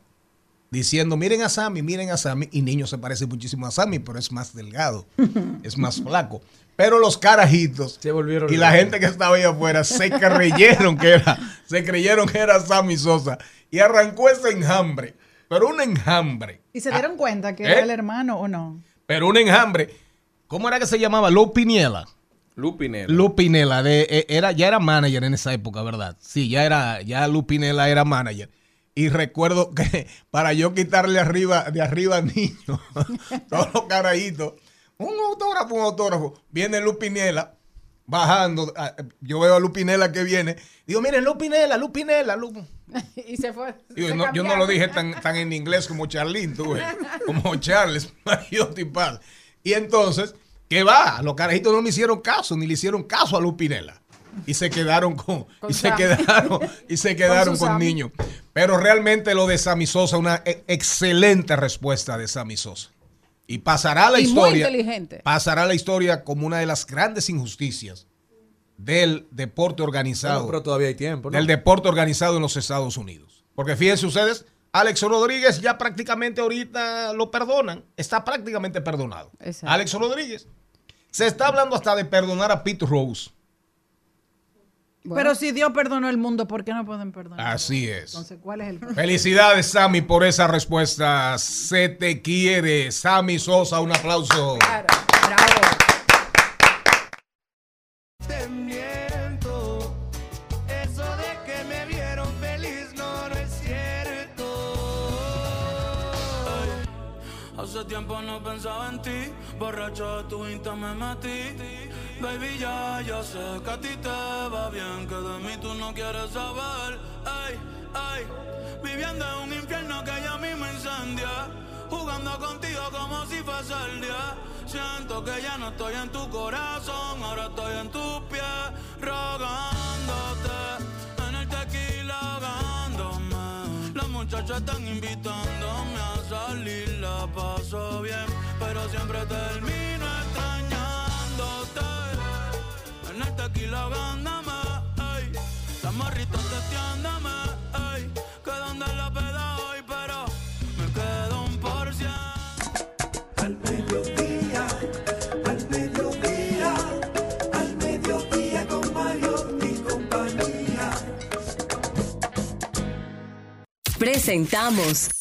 diciendo, miren a Sammy, miren a Sammy. Y niño se parece muchísimo a Sammy, pero es más delgado, es más flaco. Pero los carajitos Se volvieron y la gente que estaba ahí afuera se creyeron que era, se creyeron que era Sammy Sosa. Y arrancó ese enjambre, pero un enjambre. ¿Y se dieron cuenta que ¿Eh? era el hermano o no? Pero un enjambre. ¿Cómo era que se llamaba? Lu Piniela. Lupinel. Lu Pinela, de, eh, era, ya era manager en esa época, ¿verdad? Sí, ya era, ya Lu Pinela era manager. Y recuerdo que para yo quitarle arriba, de arriba al niño, todos los carajitos, un autógrafo, un autógrafo. Viene Lu Pinela bajando. ah, Yo veo a Lu Pinela que viene. Digo, miren, Lu Pinela, Lu Pinela, Lu. y se fue. Se no, yo no lo dije tan, tan en inglés como Charlene, tú ves, como Charles, Mariotti Paz. Y entonces, ¿qué va? Los carajitos no me hicieron caso, ni le hicieron caso a Lupinela. Y se quedaron con, Con y se quedaron, y se quedaron con, niños. Pero realmente lo de Sammy Sosa, una e- excelente respuesta de Sammy Sosa. Y pasará la Y muy historia. inteligente. Pasará la historia como una de las grandes injusticias del deporte organizado Bueno, pero todavía hay tiempo, ¿no? del deporte organizado en los Estados Unidos. Porque fíjense ustedes, Alex Rodríguez ya prácticamente ahorita lo perdonan, está prácticamente perdonado. Exacto. Alex Rodríguez. Se está hablando hasta de perdonar a Pete Rose. Bueno, Pero si Dios perdonó el mundo, ¿por qué no pueden perdonar? Así es. Entonces, ¿cuál es el problema? Felicidades, Sammy, por esa respuesta. Se te quiere. Sammy Sosa, un aplauso. claro, Hace tiempo no pensaba en ti, borracho de tu insta me metí. Baby, ya, ya sé que a ti te va bien, que de mí tú no quieres saber. Ay, ay, viviendo en un infierno que ya a mí me incendia. Jugando contigo como si fuese el día. Siento que ya no estoy en tu corazón, ahora estoy en tus pies, rogándote. En el tequila ahogándome. Las muchachas están salir, pero siempre termino extrañándote. En el tequila gándame, ey. Las morritas testeándome, ey. Que donde la peda hoy, pero me quedo un por cien. Al mediodía, al mediodía, al mediodía con Mario y compañía. Presentamos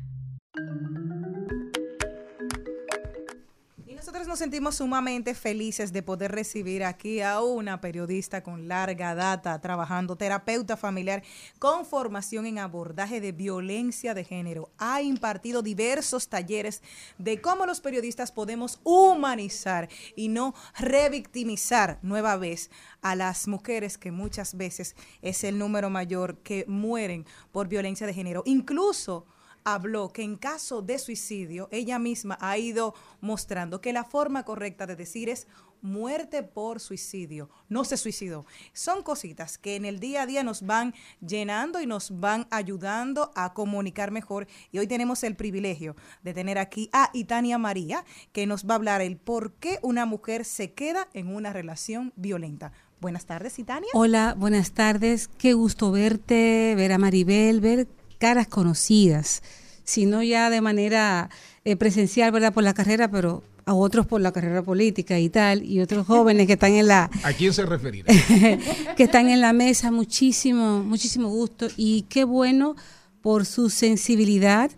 Nos sentimos sumamente felices de poder recibir aquí a una periodista con larga data, trabajando, terapeuta familiar, con formación en abordaje de violencia de género. Ha impartido diversos talleres de cómo los periodistas podemos humanizar y no revictimizar nueva vez a las mujeres que muchas veces es el número mayor que mueren por violencia de género. Incluso habló que en caso de suicidio, ella misma ha ido mostrando que la forma correcta de decir es muerte por suicidio, no se suicidó. Son cositas que en el día a día nos van llenando y nos van ayudando a comunicar mejor. Y hoy tenemos el privilegio de tener aquí a Itania María, que nos va a hablar el por qué una mujer se queda en una relación violenta. Buenas tardes, Itania. Hola, buenas tardes. Qué gusto verte, ver a Maribel, ver caras conocidas, si no ya de manera eh, presencial, ¿verdad? Por la carrera, pero a otros por la carrera política y tal, y otros jóvenes que están en la ¿A quién se referirá? que están en la mesa, muchísimo, muchísimo gusto y qué bueno por su sensibilidad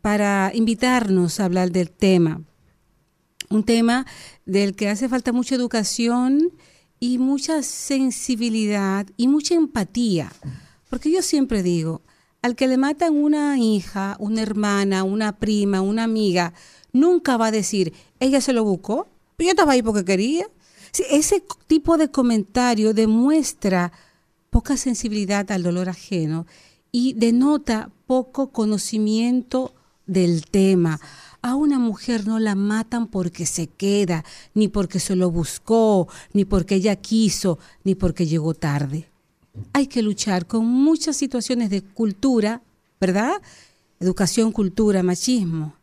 para invitarnos a hablar del tema. Un tema del que hace falta mucha educación y mucha sensibilidad y mucha empatía. Porque yo siempre digo, al que le matan una hija, una hermana, una prima, una amiga, nunca va a decir, ella se lo buscó, pero yo estaba ahí porque quería. Ese tipo de comentario demuestra poca sensibilidad al dolor ajeno y denota poco conocimiento del tema. A una mujer no la matan porque se queda, ni porque se lo buscó, ni porque ella quiso, ni porque llegó tarde. Hay que luchar con muchas situaciones de cultura, ¿verdad? Educación, cultura, machismo.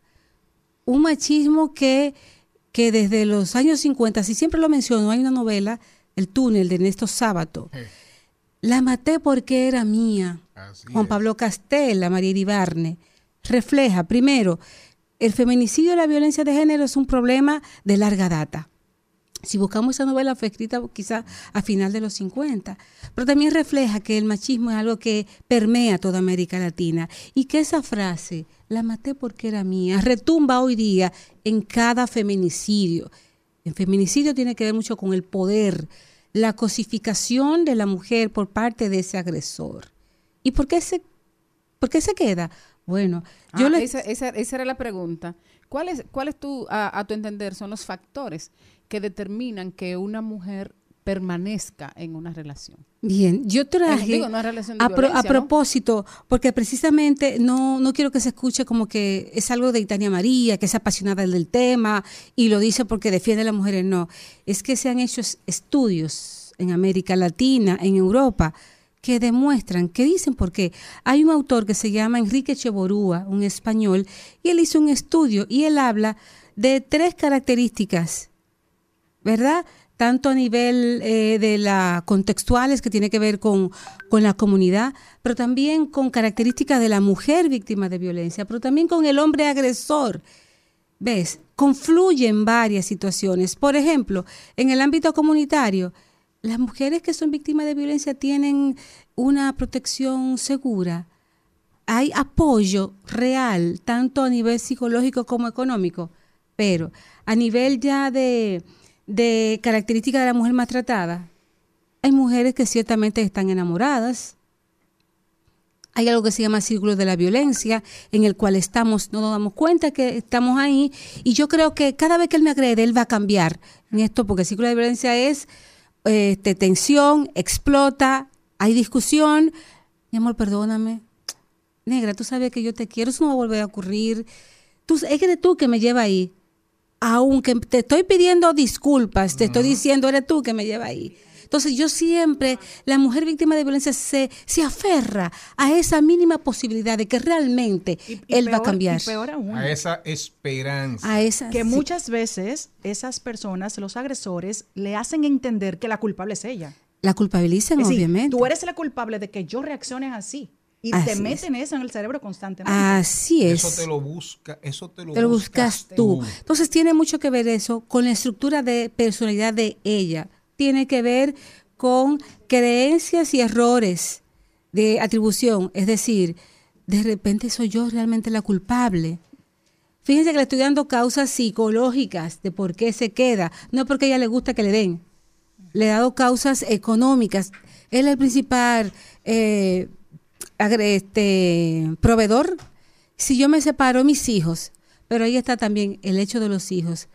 Un machismo que, que desde los años 50, si siempre lo menciono, hay una novela, El túnel de Ernesto Sábato. La maté porque era mía. Juan Pablo Castella, María Iribarne. Refleja, primero, el feminicidio y la violencia de género es un problema de larga data. Si buscamos esa novela fue escrita quizá a final de los 50, pero también refleja que el machismo es algo que permea toda América Latina y que esa frase, la maté porque era mía, retumba hoy día en cada feminicidio. El feminicidio tiene que ver mucho con el poder, la cosificación de la mujer por parte de ese agresor. ¿Y por qué se, por qué se queda? Bueno, yo Ah, le- esa, esa- esa era la pregunta. ¿Cuáles, cuáles tú, a, a tu entender, son los factores que determinan que una mujer permanezca en una relación? Bien, yo traje digo, una relación de a, pro- a propósito, porque precisamente no, no quiero que se escuche como que es algo de Itania María, que es apasionada del tema y lo dice porque defiende a las mujeres, no. Es que se han hecho es- estudios en América Latina, en Europa, que demuestran, que dicen por qué. Hay un autor que se llama Enrique Cheborúa, un español, y él hizo un estudio y él habla de tres características ¿verdad? Tanto a nivel eh, de la contextuales que tiene que ver con, con la comunidad, pero también con características de la mujer víctima de violencia, pero también con el hombre agresor. ¿Ves? Confluyen varias situaciones. Por ejemplo, en el ámbito comunitario, las mujeres que son víctimas de violencia tienen una protección segura. Hay apoyo real, tanto a nivel psicológico como económico, pero a nivel ya de, de características de la mujer maltratada, hay mujeres que ciertamente están enamoradas. Hay algo que se llama círculo de la violencia, en el cual estamos, no nos damos cuenta que estamos ahí. Y yo creo que cada vez que él me agrede, él va a cambiar en esto, porque el círculo de violencia es este, tensión, explota, hay discusión. Mi amor, perdóname. Negra, tú sabes que yo te quiero, eso no va a volver a ocurrir. Tú, es que tú que me lleva ahí. Aunque te estoy pidiendo disculpas, te estoy diciendo, eres tú que me lleva ahí. Entonces yo siempre, la mujer víctima de violencia se, se aferra a esa mínima posibilidad de que realmente él va a cambiar. y peor aún. A esa esperanza. A esa, que sí. muchas veces esas personas, los agresores, le hacen entender que la culpable es ella. La culpabilizan, Es decir, obviamente. tú eres la culpable de que yo reaccione así. Y Así te es. meten eso en el cerebro constantemente. Así es. Eso te lo busca, eso te lo, te lo buscas tú. Entonces tiene mucho que ver eso con la estructura de personalidad de ella. Tiene que ver con creencias y errores de atribución. Es decir, de repente soy yo realmente la culpable. Fíjense que le estoy dando causas psicológicas de por qué se queda. No porque a ella le gusta que le den. Le he dado causas económicas. Él es el principal eh, este, proveedor. Si yo me separo, mis hijos. Pero ahí está también el hecho de los hijos.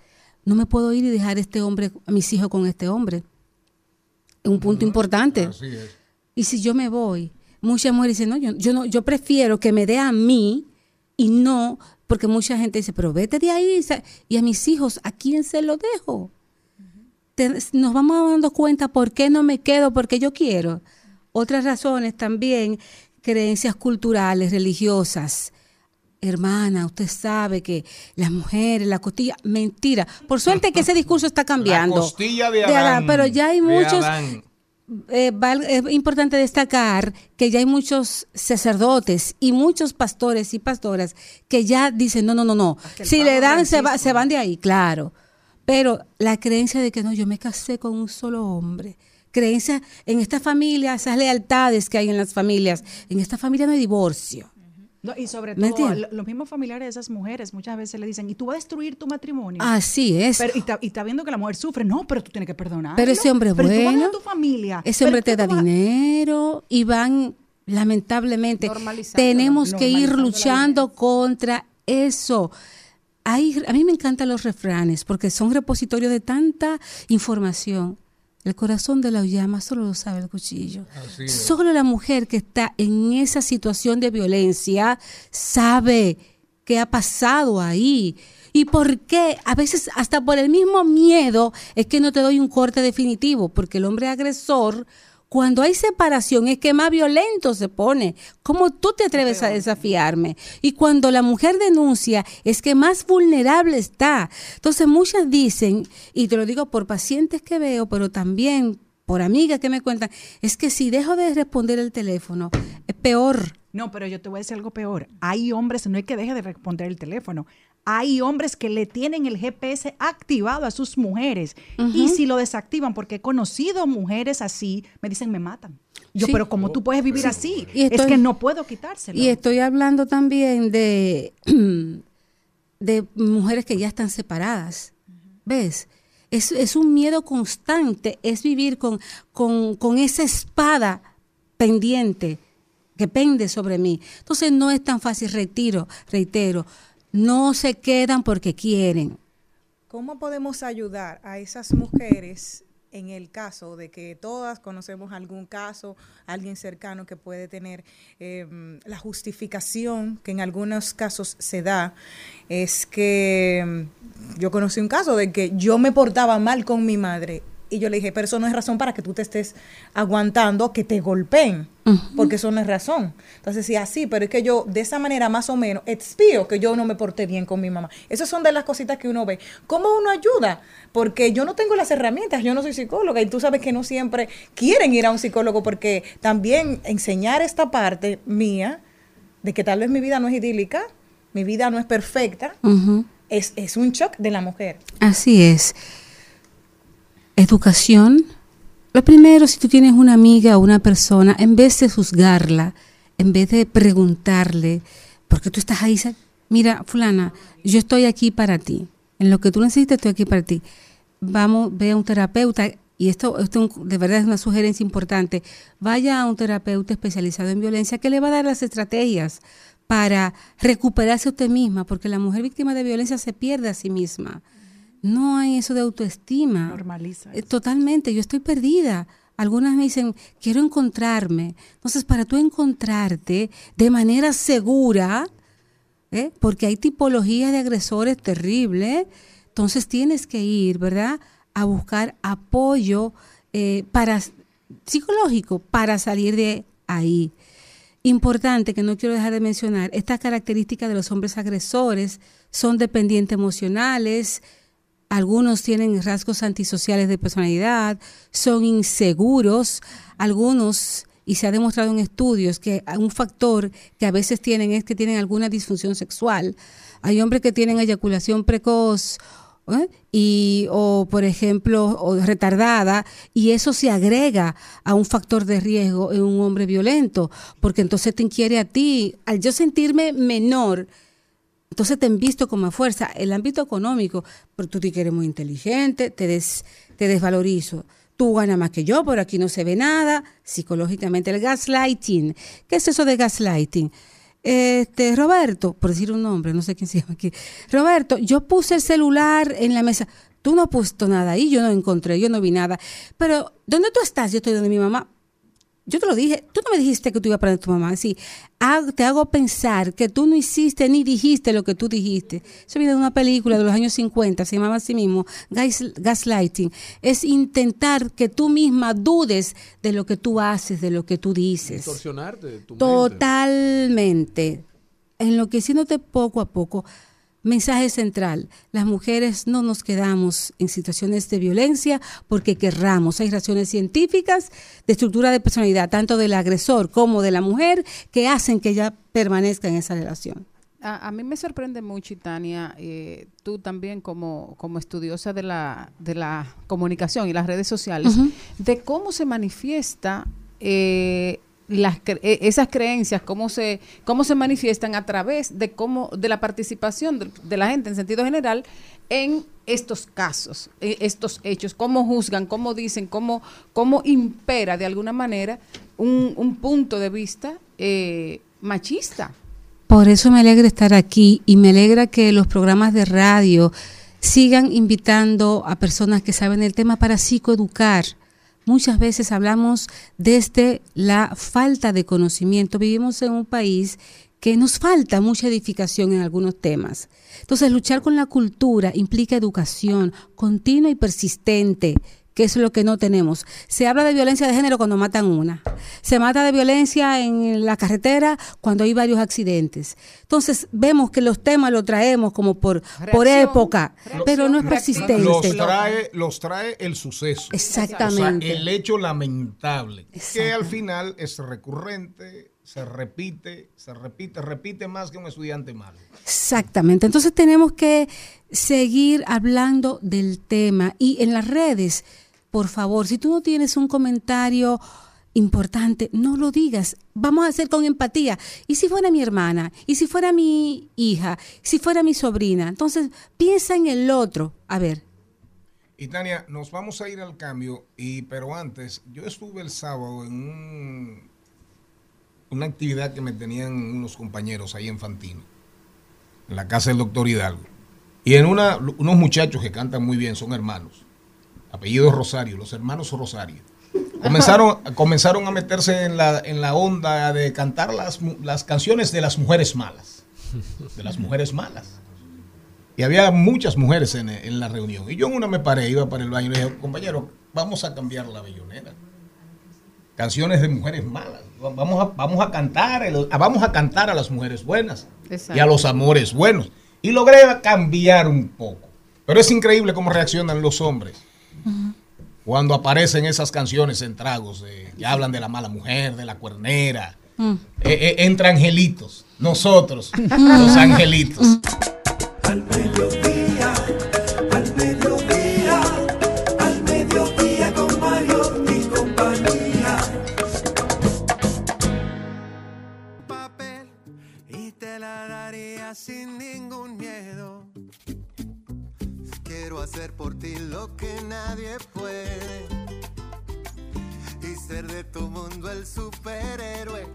No me puedo ir y dejar este hombre, a mis hijos con este hombre. Es un punto importante. Así es. Y si yo me voy, muchas mujeres dicen, no, yo, yo no, yo prefiero que me dé a mí y no, porque mucha gente dice, pero vete de ahí. Y a mis hijos, ¿a quién se lo dejo? Te- nos vamos dando cuenta por qué no me quedo, porque yo quiero. Otras razones también, creencias culturales, religiosas. Hermana, usted sabe que las mujeres, la costilla, mentira. Por suerte que ese discurso está cambiando. La costilla de Adán. pero ya hay muchos, eh, val- es importante destacar que ya hay muchos sacerdotes y muchos pastores y pastoras que ya dicen, no, no, no, no. Si le dan, se, va- se van de ahí, claro. Pero la creencia de que no, yo me casé con un solo hombre. Creencia en esta familia, esas lealtades que hay en las familias. En esta familia no hay divorcio. No, y sobre ¿Me todo, los mismos familiares de esas mujeres muchas veces le dicen, ¿y tú vas a destruir tu matrimonio? Así es. Pero, y, está, y está viendo que la mujer sufre. No, pero tú tienes que perdonar. Pero ese hombre es pero tú vas a bueno. tu familia. Ese hombre te da dinero y van, lamentablemente, tenemos que ir luchando contra eso. Hay, a mí me encantan los refranes porque son repositorios de tanta información. El corazón de la llama solo lo sabe el cuchillo. Solo la mujer que está en esa situación de violencia sabe qué ha pasado ahí. Y por qué, a veces hasta por el mismo miedo, es que no te doy un corte definitivo, porque el hombre agresor, cuando hay separación, es que más violento se pone. ¿Cómo tú te atreves a desafiarme? Y cuando la mujer denuncia, es que más vulnerable está. Entonces muchas dicen, y te lo digo por pacientes que veo, pero también por amigas que me cuentan, es que si dejo de responder el teléfono, es peor. No, pero yo te voy a decir algo peor. Hay hombres, no es que deje de responder el teléfono. Hay hombres que le tienen el GPS activado a sus mujeres. Y si lo desactivan, porque he conocido mujeres así, me dicen, me matan. Yo, Sí. pero como tú puedes vivir así, Y es que no puedo quitárselo. Y estoy hablando también de, de mujeres que ya están separadas. ¿Ves? Es, es un miedo constante, es vivir con, con, con esa espada pendiente que pende sobre mí. Entonces no es tan fácil, retiro, reitero, no se quedan porque quieren. ¿Cómo podemos ayudar a esas mujeres en el caso de que todas conocemos algún caso, alguien cercano que puede tener eh, la justificación que en algunos casos se da? Es que mm, yo conocí un caso de que yo me portaba mal con mi madre y yo le dije, pero eso no es razón para que tú te estés aguantando que te golpeen, porque eso no es razón. Entonces, sí, así, pero es que yo de esa manera más o menos expío que yo no me porté bien con mi mamá. Esas son de las cositas que uno ve. ¿Cómo uno ayuda? Porque yo no tengo las herramientas, yo no soy psicóloga y tú sabes que no siempre quieren ir a un psicólogo porque también enseñar esta parte mía de que tal vez mi vida no es idílica, mi vida no es perfecta, es, es un shock de la mujer. Así es. Educación. Lo primero, si tú tienes una amiga o una persona, en vez de juzgarla, en vez de preguntarle, ¿por qué tú estás ahí? Mira, fulana, yo estoy aquí para ti. En lo que tú necesites, estoy aquí para ti. Vamos, ve a un terapeuta. Y esto, esto de verdad es una sugerencia importante. Vaya a un terapeuta especializado en violencia que le va a dar las estrategias para recuperarse usted misma, porque la mujer víctima de violencia se pierde a sí misma. No hay eso de autoestima. Normaliza. Eh, Totalmente, yo estoy perdida. Algunas me dicen, quiero encontrarme. Entonces, para tú encontrarte de manera segura, ¿eh? porque hay tipologías de agresores terribles, entonces tienes que ir, ¿verdad? A buscar apoyo eh, para, psicológico para salir de ahí. Importante que no quiero dejar de mencionar, estas características de los hombres agresores son dependientes emocionales, algunos tienen rasgos antisociales de personalidad, son inseguros, algunos, y se ha demostrado en estudios que un factor que a veces tienen es que tienen alguna disfunción sexual. Hay hombres que tienen eyaculación precoz ¿eh? y o por ejemplo retardada y eso se agrega a un factor de riesgo en un hombre violento porque entonces te inquiere a ti al yo sentirme menor entonces te visto como fuerza el ámbito económico tú te quieres muy inteligente te des, te desvalorizo tú ganas más que yo, por aquí no se ve nada, psicológicamente el gaslighting. ¿Qué es eso de gaslighting? Este, Roberto, por decir un nombre, no sé quién se llama aquí. Roberto, yo puse el celular en la mesa. Tú no has puesto nada ahí, yo no encontré, yo no vi nada. Pero, ¿dónde tú estás? Yo estoy donde mi mamá yo te lo dije, tú no me dijiste que tú ibas a prender tu mamá. Sí, te hago pensar que tú no hiciste ni dijiste lo que tú dijiste. Eso viene de una película de los años 50, se llamaba así mismo, Gaslighting. Es intentar que tú misma dudes de lo que tú haces, de lo que tú dices. Distorsionarte tu Totalmente. Enloqueciéndote poco a poco Mensaje central, las mujeres no nos quedamos en situaciones de violencia porque querramos. Hay razones científicas de estructura de personalidad, tanto del agresor como de la mujer, que hacen que ella permanezca en esa relación. A, mí me sorprende mucho, Tania, eh, tú también como, como estudiosa de la, de la comunicación y las redes sociales, de cómo se manifiesta eh, las, e, esas creencias, cómo se, cómo se manifiestan a través de cómo, de la participación de, la gente en sentido general en estos casos, e, estos hechos, cómo juzgan, cómo dicen, cómo, cómo impera de alguna manera un, un punto de vista eh, machista. Por eso me alegra estar aquí y me alegra que los programas de radio sigan invitando a personas que saben el tema para psicoeducar Muchas veces hablamos desde la falta de conocimiento. Vivimos en un país que nos falta mucha edificación en algunos temas. Entonces, luchar con la cultura implica educación continua y persistente que es lo que no tenemos. Se habla de violencia de género cuando matan una. Se mata de violencia en la carretera cuando hay varios accidentes. Entonces, vemos que los temas los traemos como por, por época, pero no es persistente. Los trae, los trae el suceso. Exactamente. el hecho lamentable, que al final es recurrente, se repite, se repite, repite más que un estudiante malo. Exactamente. Entonces tenemos que seguir hablando del tema y en las redes, por favor, si tú no tienes un comentario importante, no lo digas. Vamos a hacer con empatía. ¿Y si fuera mi hermana? ¿Y si fuera mi hija? ¿Si fuera mi sobrina? Entonces, piensa en el otro. A ver. Y Tania, nos vamos a ir al cambio, y pero antes, yo estuve el sábado en una actividad que me tenían unos compañeros ahí en Fantino, en la casa del doctor Hidalgo. Y en una, unos muchachos que cantan muy bien, son hermanos, apellidos Rosario, los hermanos Rosario. Comenzaron, comenzaron a meterse en la, en la onda de cantar las, las canciones de las mujeres malas. De las mujeres malas. Y había muchas mujeres en, en, la reunión. Y yo en una me paré, iba para el baño y le dije, compañero, vamos a cambiar la bellonera. Canciones de mujeres malas. Vamos a, vamos a cantar, vamos a cantar a las mujeres buenas y a los amores buenos y logré cambiar un poco. Pero es increíble cómo reaccionan los hombres cuando aparecen esas canciones en tragos que hablan de la mala mujer, de la cuernera. Eh, eh, entre angelitos, nosotros, los angelitos. Al nadie puede. Y ser de tu mundo el superhéroe.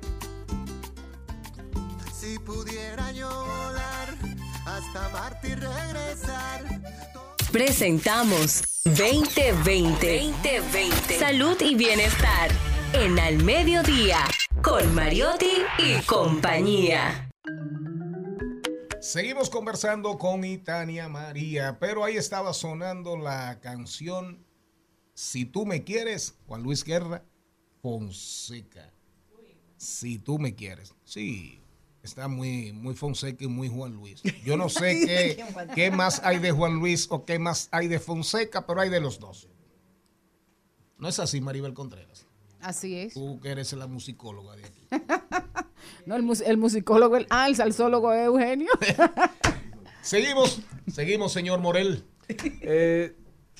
Si pudiera yo volar hasta Marte y regresar. Presentamos 2020. 2020. Salud y bienestar. En Al Mediodía. Con Mariotti y compañía. Seguimos conversando con Itania María, pero ahí estaba sonando la canción Si tú me quieres, Juan Luis Guerra, Fonseca. Si tú me quieres. Sí, está muy, muy Fonseca y muy Juan Luis. Yo no sé qué, qué más hay de Juan Luis o qué más hay de Fonseca, pero hay de los dos. No es así, Maribel Contreras. Así es. Tú que eres la musicóloga de aquí. No, el, mus- el musicólogo, el, ah, el salsólogo es Eugenio. Seguimos, seguimos, señor Morel. Eh,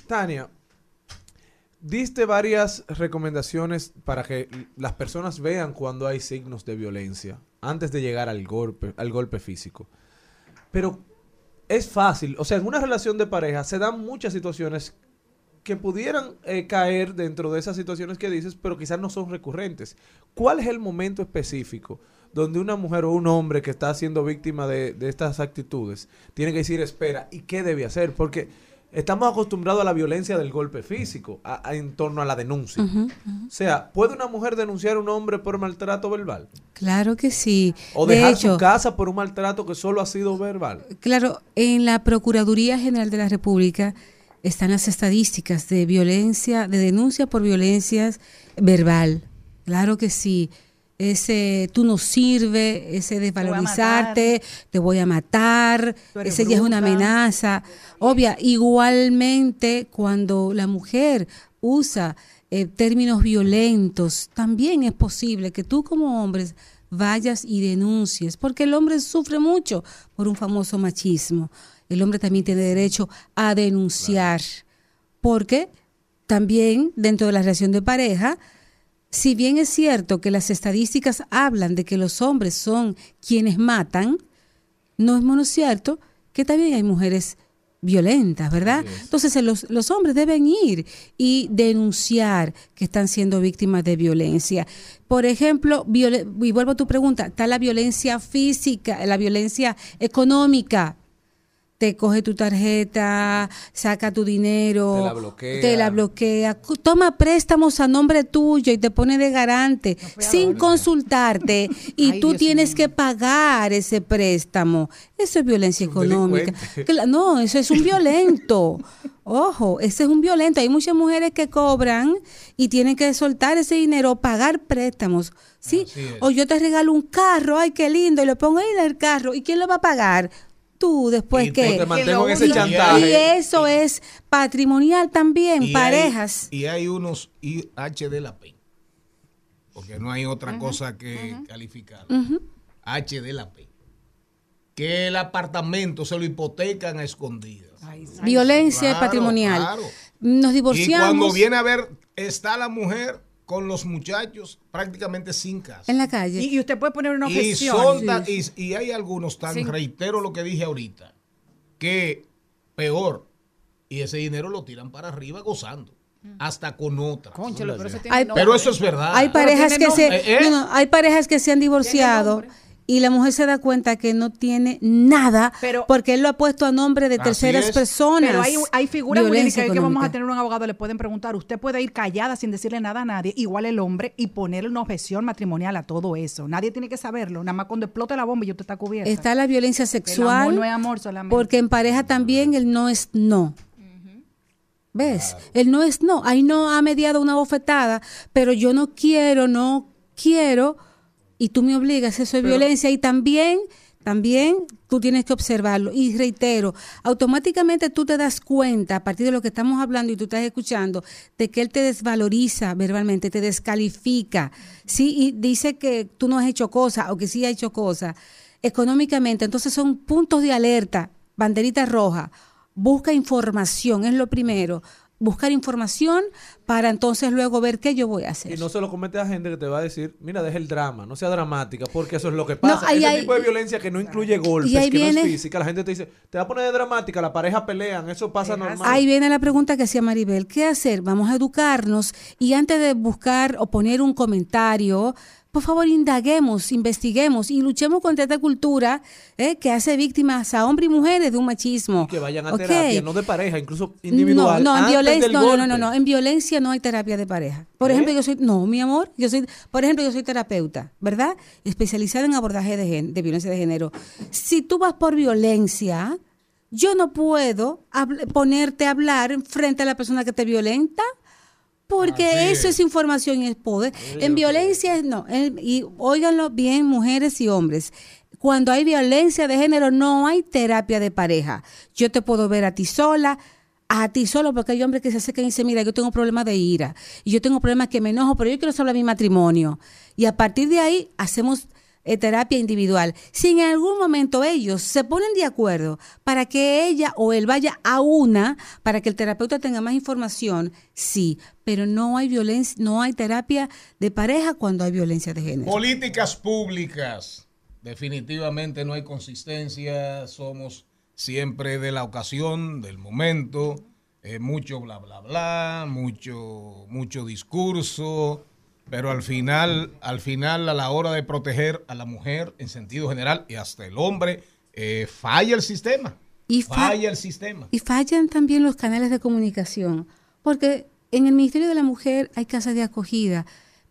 Tania, diste varias recomendaciones para que las personas vean cuando hay signos de violencia antes de llegar al golpe, al golpe físico. Pero es fácil, o sea, en una relación de pareja se dan muchas situaciones que pudieran eh, caer dentro de esas situaciones que dices, pero quizás no son recurrentes. ¿Cuál es el momento específico donde una mujer o un hombre que está siendo víctima de, de estas actitudes tiene que decir, espera, ¿y qué debe hacer? Porque estamos acostumbrados a la violencia del golpe físico, a- a- en torno a la denuncia. O sea, ¿puede una mujer denunciar a un hombre por maltrato verbal? Claro que sí. ¿O de dejar hecho, su casa por un maltrato que solo ha sido verbal? Claro, en la Procuraduría General de la República están las estadísticas de violencia, de denuncia por violencias verbal. Claro que sí. Ese tú no sirve, ese desvalorizarte, te voy a matar, ese ya es una bruta. amenaza. Obvia, igualmente cuando la mujer usa eh, términos violentos, también es posible que tú como hombre vayas y denuncies, porque el hombre sufre mucho por un famoso machismo. El hombre también tiene derecho a denunciar, porque también dentro de la relación de pareja, si bien es cierto que las estadísticas hablan de que los hombres son quienes matan, no es menos cierto que también hay mujeres violentas, ¿verdad? Entonces eh, los, los hombres deben ir y denunciar que están siendo víctimas de violencia. Por ejemplo, y vuelvo a tu pregunta, está la violencia física, la violencia económica. Te coge tu tarjeta, saca tu dinero, Te la bloquea. te la bloquea, toma préstamos a nombre tuyo y te pone de garante sin consultarte y Ay, tú Dios tienes mío. que pagar ese préstamo. Eso es violencia económica. No, eso es un violento. Ojo, ese es un violento. Hay muchas mujeres que cobran y tienen que soltar ese dinero o pagar préstamos. ¿sí? O yo te regalo un carro, ay, qué lindo, y lo pongo ahí en el carro. ¿Y quién lo va a pagar? Tú, después Y que... te mantengo en ese y, chantaje. y eso es patrimonial también, Y hay- parejas. y hay unos IH de la P. Porque no hay otra cosa que calificar. H de la P. Que el apartamento se lo hipotecan a escondidas. Violencia Claro, patrimonial. claro. Nos Y divorciamos cuando viene a ver, está la mujer con los muchachos prácticamente sin casa. en la calle. Y, y usted puede poner una Y, objeción. son tan- y, y hay algunos tan, reitero lo que dije ahorita, que peor, y ese dinero lo tiran para arriba gozando, hasta con otra. Pero eso tiene. Pero eso es verdad. Hay parejas que se. ¿Eh? no, no, hay parejas que se han divorciado. Y la mujer se da cuenta que no tiene nada Pero- porque él lo ha puesto a nombre de terceras personas. Pero hay, hay figuras jurídicas que vamos a tener un abogado, le pueden preguntar, usted puede ir callada sin decirle nada a nadie, igual el hombre, y ponerle una objeción matrimonial a todo eso. Nadie tiene que saberlo, nada más cuando explote la bomba y yo te está cubierta. Está la violencia el sexual. amor no es amor solamente. Porque en pareja también el no es no. ¿Ves? El no es no. Ahí no ha mediado una bofetada, pero yo no quiero, no quiero, y tú me obligas, eso es violencia. Y también, también tú tienes que observarlo. Y reitero, automáticamente tú te das cuenta, a partir de lo que estamos hablando y tú estás escuchando, de que él te desvaloriza verbalmente, te descalifica. Sí, y dice que tú no has hecho cosas o que sí has hecho cosas económicamente. Entonces son puntos de alerta, banderita roja. Busca información, es lo primero. Buscar información para entonces luego ver qué yo voy a hacer. Y no se lo comete a gente que te va a decir, mira, deja el drama, no sea dramática, porque eso es lo que pasa. ahí Ese hay- tipo de violencia que no incluye golpes, Y ahí que no viene- es física, la gente te dice, te va a poner de dramática, la pareja pelean, eso pasa normal. Ahí viene la pregunta que hacía Maribel. ¿Qué hacer? Vamos a educarnos y antes de buscar o poner un comentario, por favor indaguemos, investiguemos y luchemos contra esta cultura eh, que hace víctimas a hombres y mujeres de un machismo. Y que vayan a terapia, no de pareja, incluso individual. No, no, en violencia, no, no, no, no, en violencia no hay terapia de pareja. Por ¿Qué? ejemplo, yo soy, no, mi amor, yo soy, por ejemplo, yo soy terapeuta, ¿verdad? Especializada en abordaje de, gen- de violencia de género. Si tú vas por violencia, yo no puedo ponerte a hablar frente a la persona que te violenta Porque eso es. información y es poder. En violencia, no. en- y óiganlo bien, mujeres y hombres. Cuando hay violencia de género, no hay terapia de pareja. Yo te puedo ver a ti sola, a ti solo, porque hay hombres que se acercan y dicen, mira, yo tengo problemas de ira, y yo tengo problemas que me enojo, pero yo quiero salvar mi matrimonio. Y a partir de ahí hacemos eh, terapia individual. Si en algún momento ellos se ponen de acuerdo para que ella o él vaya a una, para que el terapeuta tenga más información, sí, pero no hay violencia, no hay terapia de pareja cuando hay violencia de género. Políticas públicas. Definitivamente no hay consistencia. Somos siempre de la ocasión, del momento. eh, mucho bla, bla, bla. Mucho, mucho discurso. Pero al final, al final, a la hora de proteger a la mujer en sentido general y hasta el hombre, eh, falla el sistema. Y fa- falla el sistema. Y fallan también los canales de comunicación, porque en el Ministerio de la Mujer hay casas de acogida,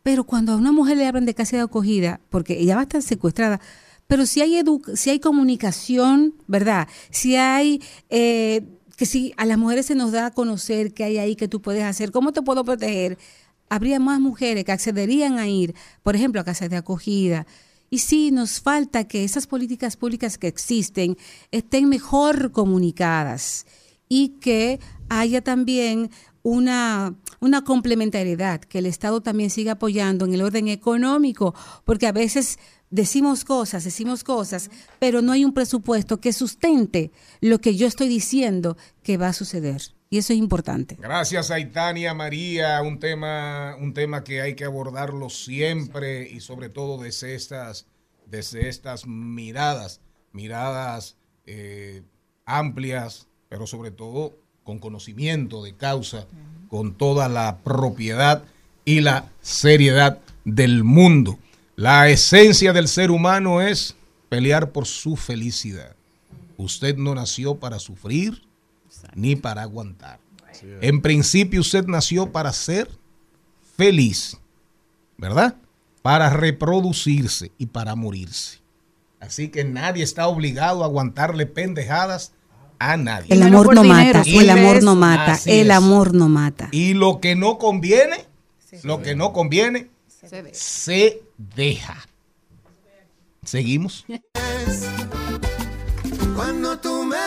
pero cuando a una mujer le hablan de casa de acogida, porque ella va a estar secuestrada, pero si hay edu- si hay comunicación, ¿verdad? Si hay eh, que si a las mujeres se nos da a conocer qué hay ahí que tú puedes hacer, cómo te puedo proteger, habría más mujeres que accederían a ir, por ejemplo, a casas de acogida. Y sí, nos falta que esas políticas públicas que existen estén mejor comunicadas y que haya también una, una complementariedad, que el Estado también siga apoyando en el orden económico, porque a veces decimos cosas, decimos cosas, pero no hay un presupuesto que sustente lo que yo estoy diciendo que va a suceder. Y eso es importante. Gracias a Itania María, un tema, un tema que hay que abordarlo siempre y sobre todo desde estas, desde estas miradas, miradas eh, amplias, pero sobre todo con conocimiento de causa, con toda la propiedad y la seriedad del mundo. La esencia del ser humano es pelear por su felicidad. Usted no nació para sufrir ni para aguantar. En principio usted nació para ser feliz, ¿verdad? Para reproducirse y para morirse. Así que nadie está obligado a aguantarle pendejadas a nadie. El amor no mata, Y- el amor no mata, el amor no mata. Y lo que no conviene, lo que no conviene, se deja. Seguimos. Cuando tú me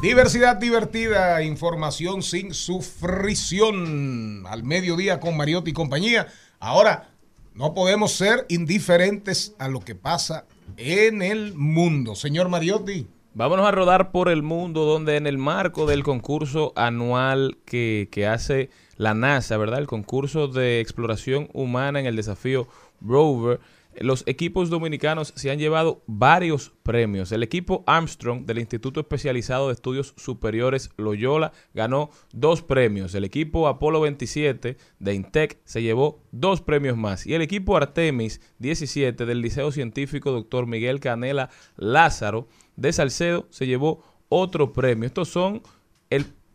Diversidad divertida, información sin sufrición. Al mediodía con Mariotti y compañía. Ahora, no podemos ser indiferentes a lo que pasa en el mundo. Señor Mariotti. Vámonos a rodar por el mundo donde en el marco del concurso anual que, que hace la NASA, ¿verdad? El concurso de exploración humana en el desafío Rover, los equipos dominicanos se han llevado varios premios. El equipo Armstrong del Instituto Especializado de Estudios Superiores Loyola ganó dos premios. El equipo Apolo 27 de Intec se llevó dos premios más. Y el equipo Artemis 17 del Liceo Científico Dr. Miguel Canela Lázaro de Salcedo se llevó otro premio. Estos son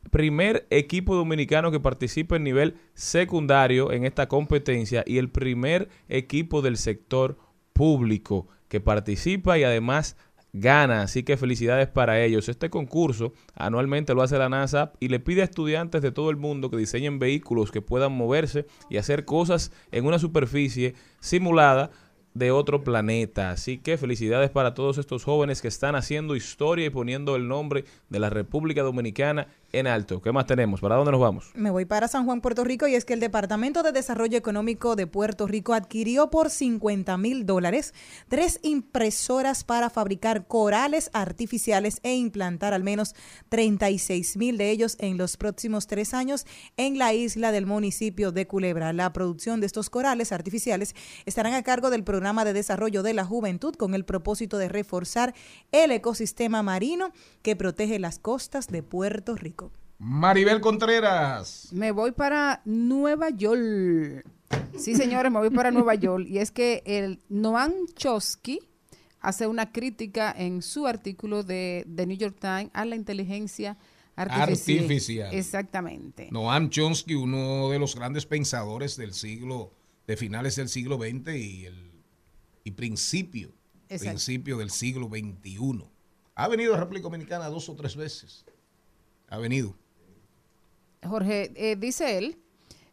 primer equipo dominicano que participa en nivel secundario en esta competencia y el primer equipo del sector público que participa y además gana. Así que felicidades para ellos. Este concurso anualmente lo hace la NASA y le pide a estudiantes de todo el mundo que diseñen vehículos que puedan moverse y hacer cosas en una superficie simulada de otro planeta. Así que felicidades para todos estos jóvenes que están haciendo historia y poniendo el nombre de la República Dominicana en alto. ¿Qué más tenemos? ¿Para dónde nos vamos? Me voy para San Juan, Puerto Rico, y es que el Departamento de Desarrollo Económico de Puerto Rico adquirió por 50 mil dólares tres impresoras para fabricar corales artificiales e implantar al menos 36 mil de ellos en los próximos tres años en la isla del municipio de Culebra. La producción de estos corales artificiales estarán a cargo del Programa de Desarrollo de la Juventud con el propósito de reforzar el ecosistema marino que protege las costas de Puerto Rico. Maribel Contreras. Me voy para Nueva York. Sí, señores, me voy para Nueva York. Y es que el Noam Chomsky hace una crítica en su artículo de The New York Times a la inteligencia artificial. Artificial. Exactamente. Noam Chomsky, uno de los grandes pensadores del siglo, de finales del siglo XX y el y principio, Exacto. principio del siglo XXI. Ha venido a República Dominicana dos o tres veces. Ha venido. Jorge, eh, dice él,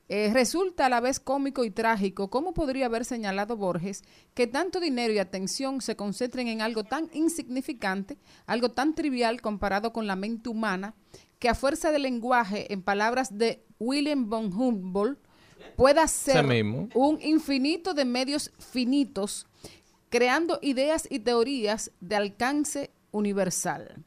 eh, resulta a la vez cómico y trágico cómo podría haber señalado Borges que tanto dinero y atención se concentren en algo tan insignificante, algo tan trivial comparado con la mente humana, que a fuerza de lenguaje, en palabras de William von Humboldt, pueda ser un infinito de medios finitos, creando ideas y teorías de alcance universal.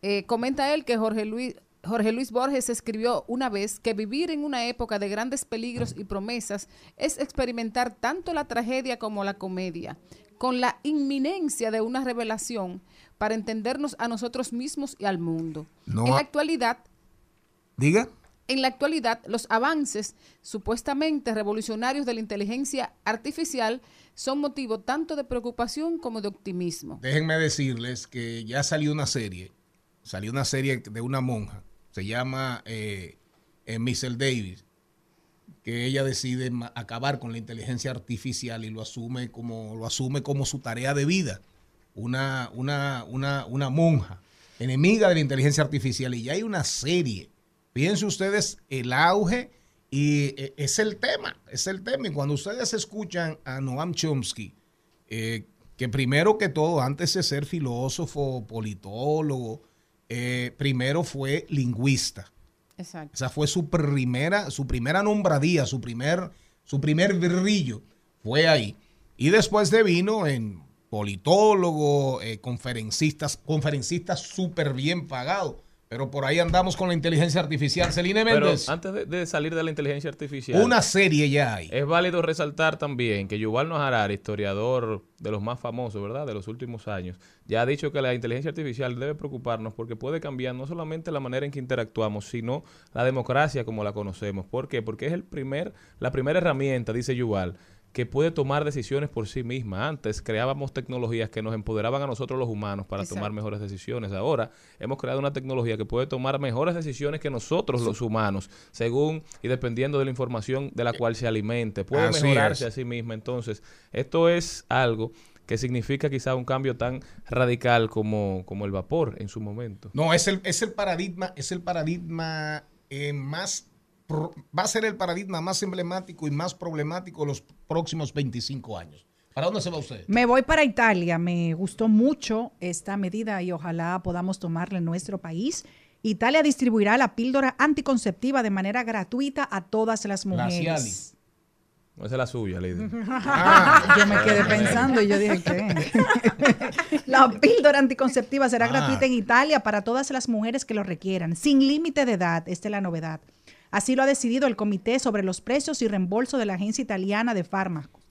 Eh, comenta él que Jorge Luis, Jorge Luis Borges escribió una vez que vivir en una época de grandes peligros y promesas es experimentar tanto la tragedia como la comedia, con la inminencia de una revelación para entendernos a nosotros mismos y al mundo. No en la actualidad, Diga. en la actualidad, los avances supuestamente revolucionarios de la inteligencia artificial son motivo tanto de preocupación como de optimismo. Déjenme decirles que ya salió una serie. Salió una serie de una monja. Se llama eh, eh, Missel Davis. Que ella decide acabar con la inteligencia artificial y lo asume como, lo asume como su tarea de vida. Una, una, una, una monja enemiga de la inteligencia artificial. Y ya hay una serie. Fíjense ustedes el auge y eh, es el tema. Es el tema. Y cuando ustedes escuchan a Noam Chomsky, eh, que primero que todo, antes de ser filósofo, politólogo, eh, primero fue lingüista. Exacto. Esa fue su primera, su primera nombradía, su primer, su primer brillo. Fue ahí. Y después de vino en politólogo, eh, conferencistas, conferencistas súper bien pagados. Pero por ahí andamos con la inteligencia artificial. Celine Pero Méndez, antes de, de salir de la inteligencia artificial, una serie ya hay. es válido resaltar también que Yuval Noah Harari, historiador de los más famosos, ¿verdad? De los últimos años, ya ha dicho que la inteligencia artificial debe preocuparnos porque puede cambiar no solamente la manera en que interactuamos, sino la democracia como la conocemos. ¿Por qué? Porque es el primer, la primera herramienta, dice Yuval, que puede tomar decisiones por sí misma. Antes creábamos tecnologías que nos empoderaban a nosotros los humanos para Exacto. tomar mejores decisiones. Ahora hemos creado una tecnología que puede tomar mejores decisiones que nosotros los humanos, según y dependiendo de la información de la cual se alimente. Puede Así mejorarse es. a sí misma. Entonces, esto es algo que significa quizá un cambio tan radical como, como el vapor en su momento. No, es el, es el paradigma, es el paradigma eh, más, va a ser el paradigma más emblemático y más problemático de los próximos 25 años. ¿Para dónde se va usted? Me voy para Italia. Me gustó mucho esta medida y ojalá podamos tomarla en nuestro país. Italia distribuirá la píldora anticonceptiva de manera gratuita a todas las La mujeres. Cialis. No, esa es la suya, Lidia. Ah, yo me quedé pensando y yo dije que la píldora anticonceptiva será Ah. gratuita en Italia para todas las mujeres que lo requieran, sin límite de edad. Esta es la novedad. Así lo ha decidido el Comité sobre los Precios y Reembolso de la Agencia Italiana de Fármacos.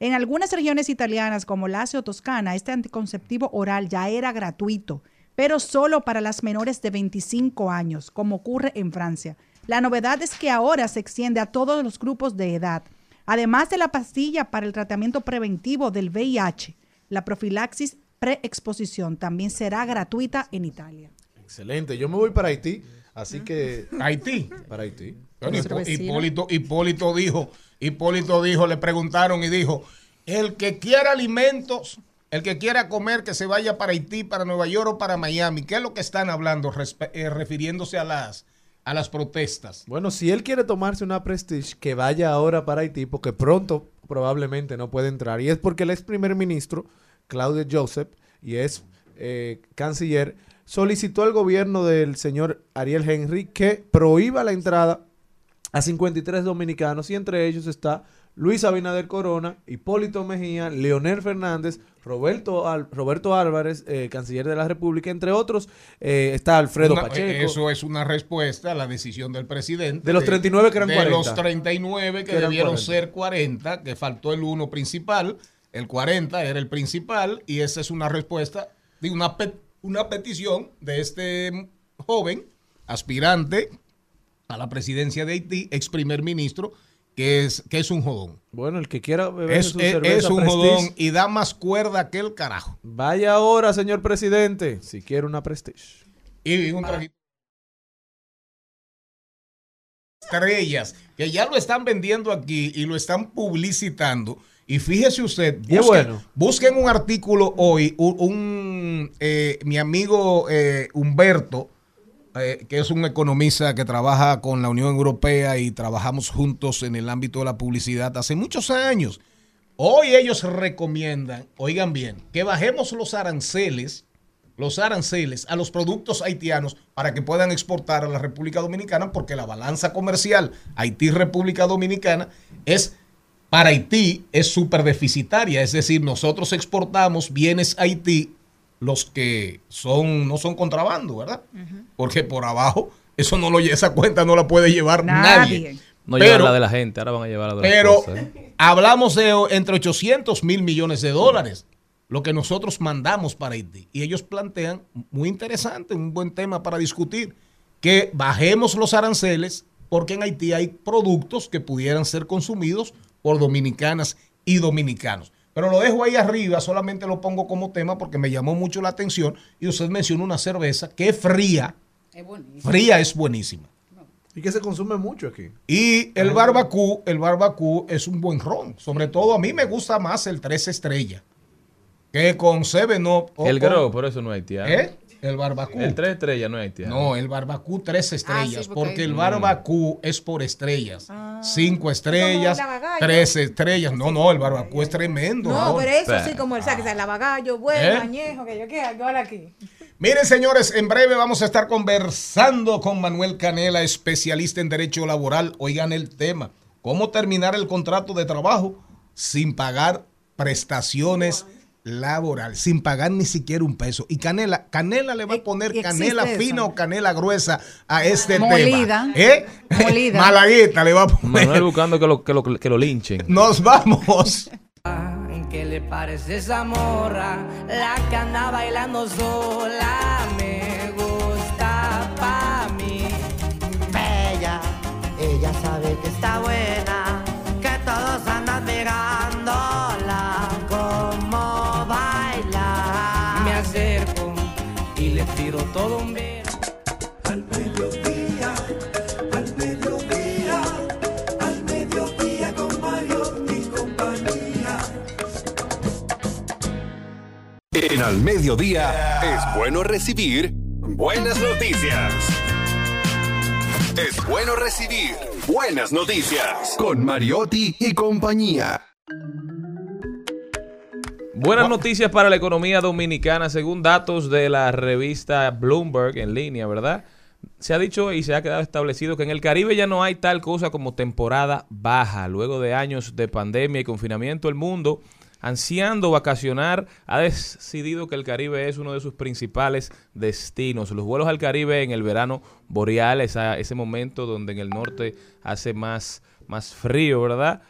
En algunas regiones italianas, como Lazio o Toscana, este anticonceptivo oral ya era gratuito, pero solo para las menores de 25 años, como ocurre en Francia. La novedad es que ahora se extiende a todos los grupos de edad. Además de la pastilla para el tratamiento preventivo del VIH, la profilaxis preexposición también será gratuita en Italia. Excelente. Yo me voy para Haití, así que... Haití. Para Haití. Bueno, Hipólito, Hipólito dijo, Hipólito dijo, le preguntaron y dijo, el que quiera alimentos, el que quiera comer, que se vaya para Haití, para Nueva York o para Miami. ¿Qué es lo que están hablando eh, refiriéndose a las, a las protestas? Bueno, si él quiere tomarse una Prestige, que vaya ahora para Haití, porque pronto probablemente no puede entrar. Y es porque el ex primer ministro, Claudio Joseph, y es eh, canciller, solicitó al gobierno del señor Ariel Henry que prohíba la entrada a 53 dominicanos y entre ellos está Luis Abinader Corona, Hipólito Mejía, Leonel Fernández, Roberto, Al- Roberto Álvarez, eh, canciller de la República, entre otros, eh, está Alfredo Una- Pacheco. Eso es una respuesta a la decisión del presidente. De los 39 que eran de 40. los 39 que, Que debieron 40. ser 40, que faltó el uno principal. El 40 era el principal y esa es una respuesta de una, pe- una petición de este joven aspirante a la presidencia de Haití, ex primer ministro, que es, que es un jodón. Bueno, el que quiera beber Es, su es- cerveza es un Prestige, jodón y da más cuerda que el carajo. Vaya ahora, señor presidente, si quiere una Prestige. Y un trajito. Estrellas, que ya lo están vendiendo aquí y lo están publicitando. Y fíjese usted, busquen, bueno. busquen un artículo hoy, un, un, eh, mi amigo eh, Humberto, eh, que es un economista que trabaja con la Unión Europea y trabajamos juntos en el ámbito de la publicidad hace muchos años. Hoy ellos recomiendan, oigan bien, que bajemos los aranceles, los aranceles a los productos haitianos para que puedan exportar a la República Dominicana, porque la balanza comercial Haití-República Dominicana es para Haití es súper deficitaria, es decir, nosotros exportamos bienes a Haití los que son no son contrabando, ¿verdad? Porque por abajo eso no lo esa cuenta no la puede llevar nadie. No Pero- llevan la de la gente, ahora van a llevar la de pero cosas, ¿eh? hablamos de entre 800 mil millones de dólares, lo que nosotros mandamos para Haití. Y ellos plantean, muy interesante, un buen tema para discutir, que bajemos los aranceles porque en Haití hay productos que pudieran ser consumidos por dominicanas y dominicanos. Pero lo dejo ahí arriba, solamente lo pongo como tema porque me llamó mucho la atención y usted menciona una cerveza que es fría, Es buenísimo. fría es buenísima. Y que se consume mucho aquí. Y el barbacú, el barbacú es un buen ron. Sobre todo a mí me gusta más el tres estrellas. Que con Seven Up. El Grow, por eso no haitiano. ¿Eh? El barbacú. El tres estrellas no es haitiano. No, el barbacú tres estrellas. Ah, sí, porque porque hay- el Mm. barbacú es por estrellas. Ah. Cinco estrellas, tres estrellas. No, no, el barbacú es tremendo. No, pero eso Pero- sí, como el saque, el lavagallo, bueno, ¿Eh? añejo, que yo quiera, yo ahora aquí. Miren, señores, en breve vamos a estar conversando con Manuel Canela, especialista en derecho laboral. Oigan el tema, ¿cómo terminar el contrato de trabajo sin pagar prestaciones laborales, sin pagar ni siquiera un peso? Y Canela, Canela le va a poner y existe canela eso. fina o canela gruesa a este Molida. tema. ¿Eh? Molida. Malagueta le va a poner. Manuel buscando que lo, que lo, que lo linchen. Nos vamos. ¿Qué le parece esa morra? La que anda bailando sola me gusta pa' mí. Bella, ella sabe que está buena, Mediodía es bueno recibir buenas noticias. Es bueno recibir buenas noticias con Mariotti y compañía. Buenas noticias para la economía dominicana, según datos de la revista Bloomberg en línea, ¿verdad? Se ha dicho y se ha quedado establecido que en el Caribe ya no hay tal cosa como temporada baja. Luego de años de pandemia y confinamiento, el mundo, ansiando vacacionar, ha decidido que el Caribe es uno de sus principales destinos. Los vuelos al Caribe en el verano boreal, esa- ese momento donde en el norte hace más, más frío, ¿verdad?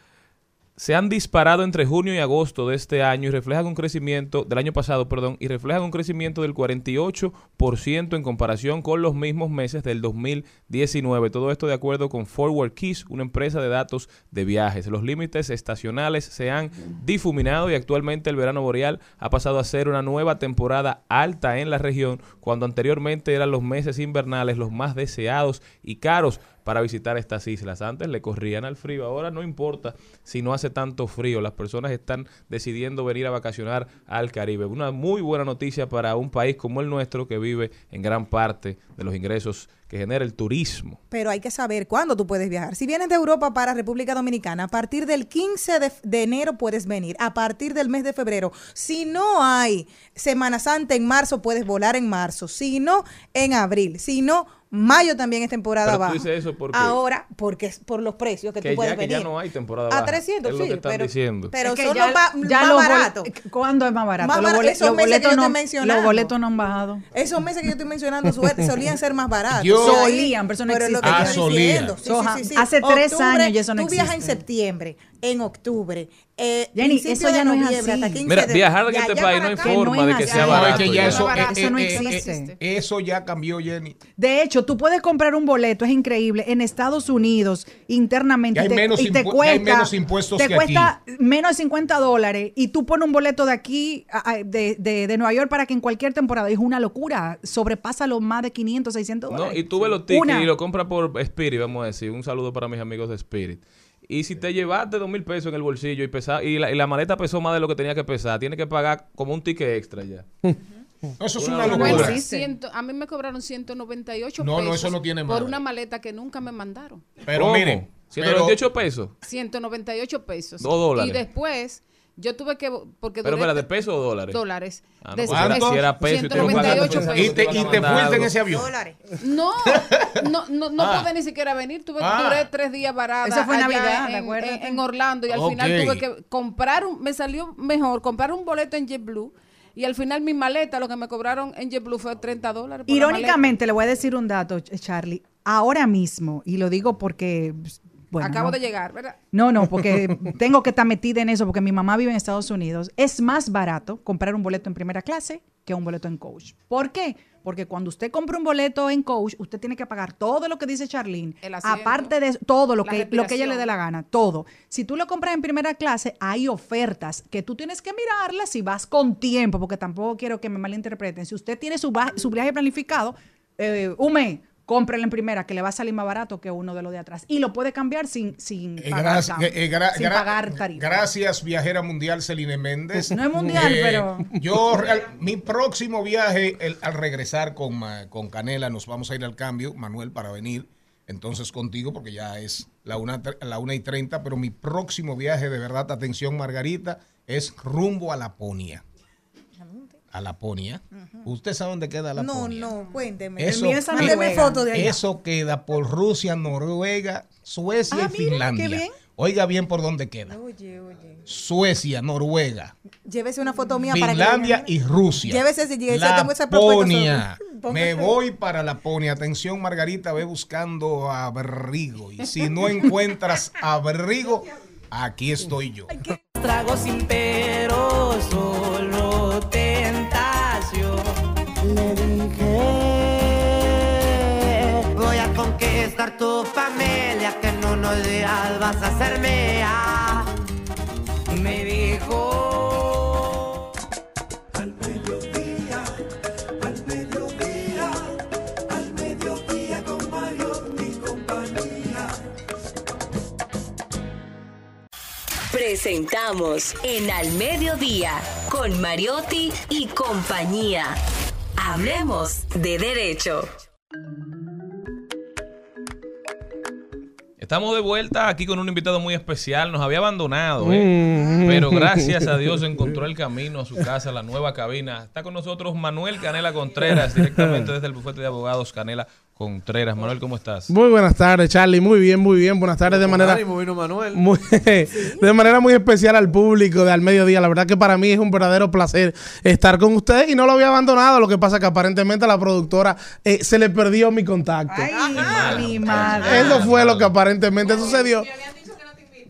Se han disparado entre junio y agosto de este año y reflejan un crecimiento del año pasado, perdón, y reflejan un crecimiento del 48% en comparación con los mismos meses del 2019. Todo esto de acuerdo con Forward Keys, una empresa de datos de viajes. Los límites estacionales se han difuminado y actualmente el verano boreal ha pasado a ser una nueva temporada alta en la región, cuando anteriormente eran los meses invernales los más deseados y caros para visitar estas islas. Antes le corrían al frío, ahora no importa si no hace tanto frío, las personas están decidiendo venir a vacacionar al Caribe. Una muy buena noticia para un país como el nuestro que vive en gran parte de los ingresos que genera el turismo. Pero hay que saber cuándo tú puedes viajar. Si vienes de Europa para República Dominicana, a partir del 15 de, de enero puedes venir, a partir del mes de febrero. Si no hay Semana Santa en marzo, puedes volar en marzo. Si no, en abril. Si no, mayo también es temporada Pero tú baja. dices eso porque- Ahora, porque es por los precios que, Que tú puedes ya, que venir. ya no hay temporada A baja. 300, es lo sí, que están pero- diciendo. Pero Es que son ya- los ba- ya más los baratos. ¿Cuándo es más barato? Más Los barato, esos los meses que boletos yo no- estoy mencionando. Los boletos no han bajado. Esos meses que yo estoy mencionando solían ser más baratos. Yo- Solían, pero eso no es lo que Ah, solían. diciendo. Sí, sí, sí, sí. hace tres Octubre, años y eso no Tú viajas en septiembre, en octubre, eh, Jenny, eso ya de no es así. hasta 15 Mira, viajar de este país no hay no forma de que sea No, barato. que ya ya. eso, eh, no eh, eh, existe. eh, eso ya cambió, Jenny. De hecho, tú puedes comprar un boleto, es increíble, en Estados Unidos internamente Y hay te- menos y te impu- cuesta, hay menos impuestos te que cuesta menos de 50 dólares y tú pones un boleto de aquí, de, de, de Nueva York para que en cualquier temporada, es una locura, sobrepasa los más de 500, 600 No, dólares. y tú ves los tickets Una. y lo compras por Spirit, vamos a decir. Un saludo para mis amigos de Spirit. Y si te llevaste dos mil pesos en el bolsillo y, pesa, y, la, y la maleta pesó más de lo que tenía que pesar, tienes que pagar como un ticket extra ya. Eso es Una locura. locura. Bueno, ciento- a mí me cobraron 198 No, no, pesos eso no tiene por madre. una maleta que nunca me mandaron. Pero ¿Cómo? miren, pero- 128 pesos. 198 pesos. Dos dólares. Y después yo tuve que porque Pero espera, ¿de pesos o dólares? dólares. Ah, no, si era peso y te lo pagan, 198 pesos. y te, y te fuiste en ese avión. Dólares. No, no, no, no Ah. pude ni siquiera venir. Tuve, Ah. duré tres días varada Eso fue Navidad, ¿te en, en- en Orlando y al final tuve que comprar, un, me salió mejor comprar un boleto en JetBlue y al final mi maleta, lo que me cobraron en JetBlue fue 30 dólares. Irónicamente, le voy a decir un dato, Ch- Charlie. Ahora mismo, y lo digo porque, pues, bueno. Acabo no- de llegar, ¿verdad? No, no, porque tengo que estar metida en eso porque mi mamá vive en Estados Unidos. Es más barato comprar un boleto en primera clase que un boleto en coach. ¿Por qué? Porque cuando usted compra un boleto en coach, usted tiene que pagar todo lo que dice Charlene, asiento, aparte de todo lo que, lo que ella le dé la gana, todo. Si tú lo compras en primera clase, hay ofertas que tú tienes que mirarlas si vas con tiempo, porque tampoco quiero que me malinterpreten. Si usted tiene su, su viaje planificado, eh, un mes, cómprelo en primera, que le va a salir más barato que uno de los de atrás. Y lo puede cambiar sin, sin Eh, pagar, gracias, eh, gra- sin pagar tarifa. Gracias, viajera mundial Celine Méndez. No es mundial, pero- Yo, real- mi próximo viaje, el- al regresar con, con Canela, nos vamos a ir al cambio, Manuel, para venir. Entonces contigo, porque ya es la una, la una y treinta, pero mi próximo viaje, de verdad, atención, Margarita, es rumbo a Laponia. A Laponia. ¿Usted sabe dónde queda No, Laponia? no, cuénteme. Eso, El mío es a Mándeme Noruega. foto de allá. eso queda por Rusia, Noruega, Suecia Ah, y mira, Finlandia. qué bien. Oiga bien por dónde queda. Oye, oye. Suecia, Noruega, Llévese una foto mía para que Finlandia y Rusia. Llévese si esa propuesta. Laponia. Póngase. Me voy para Laponia. Atención, Margarita, ve buscando abrigo. Y si no encuentras abrigo, aquí estoy yo. Trago sin pero, tu familia, que en unos días vas a ser mía. Me dijo, Al mediodía, al mediodía, al mediodía con Mario y compañía. Presentamos en Al Mediodía con Mariotti y compañía. Hablemos de derecho. Estamos de vuelta aquí con un invitado muy especial. Nos había abandonado, ¿eh? pero gracias a Dios encontró el camino a su casa, la nueva cabina. Está con nosotros Manuel Canela Contreras, directamente desde el bufete de abogados Canela Contreras. Manuel, ¿cómo estás? Muy buenas tardes, Charlie. Muy bien, muy bien. Buenas tardes de manera ánimo vino Manuel. muy, de manera muy especial al público de Al Mediodía. La verdad que para mí es un verdadero placer estar con ustedes y no lo había abandonado. Lo que pasa que aparentemente a la productora eh, se le perdió mi contacto. Ay, mi madre. Eso fue lo que aparentemente sucedió.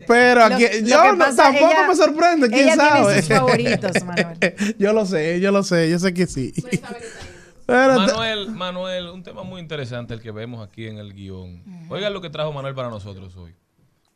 Pero aquí, lo yo no- tampoco ella- me sorprende, quién ella tiene sabe. sus favoritos, Manuel. yo lo sé, yo lo sé, yo sé que sí. Manuel, Manuel, un tema muy interesante el que vemos aquí en el guion. Oigan lo que trajo Manuel para nosotros hoy.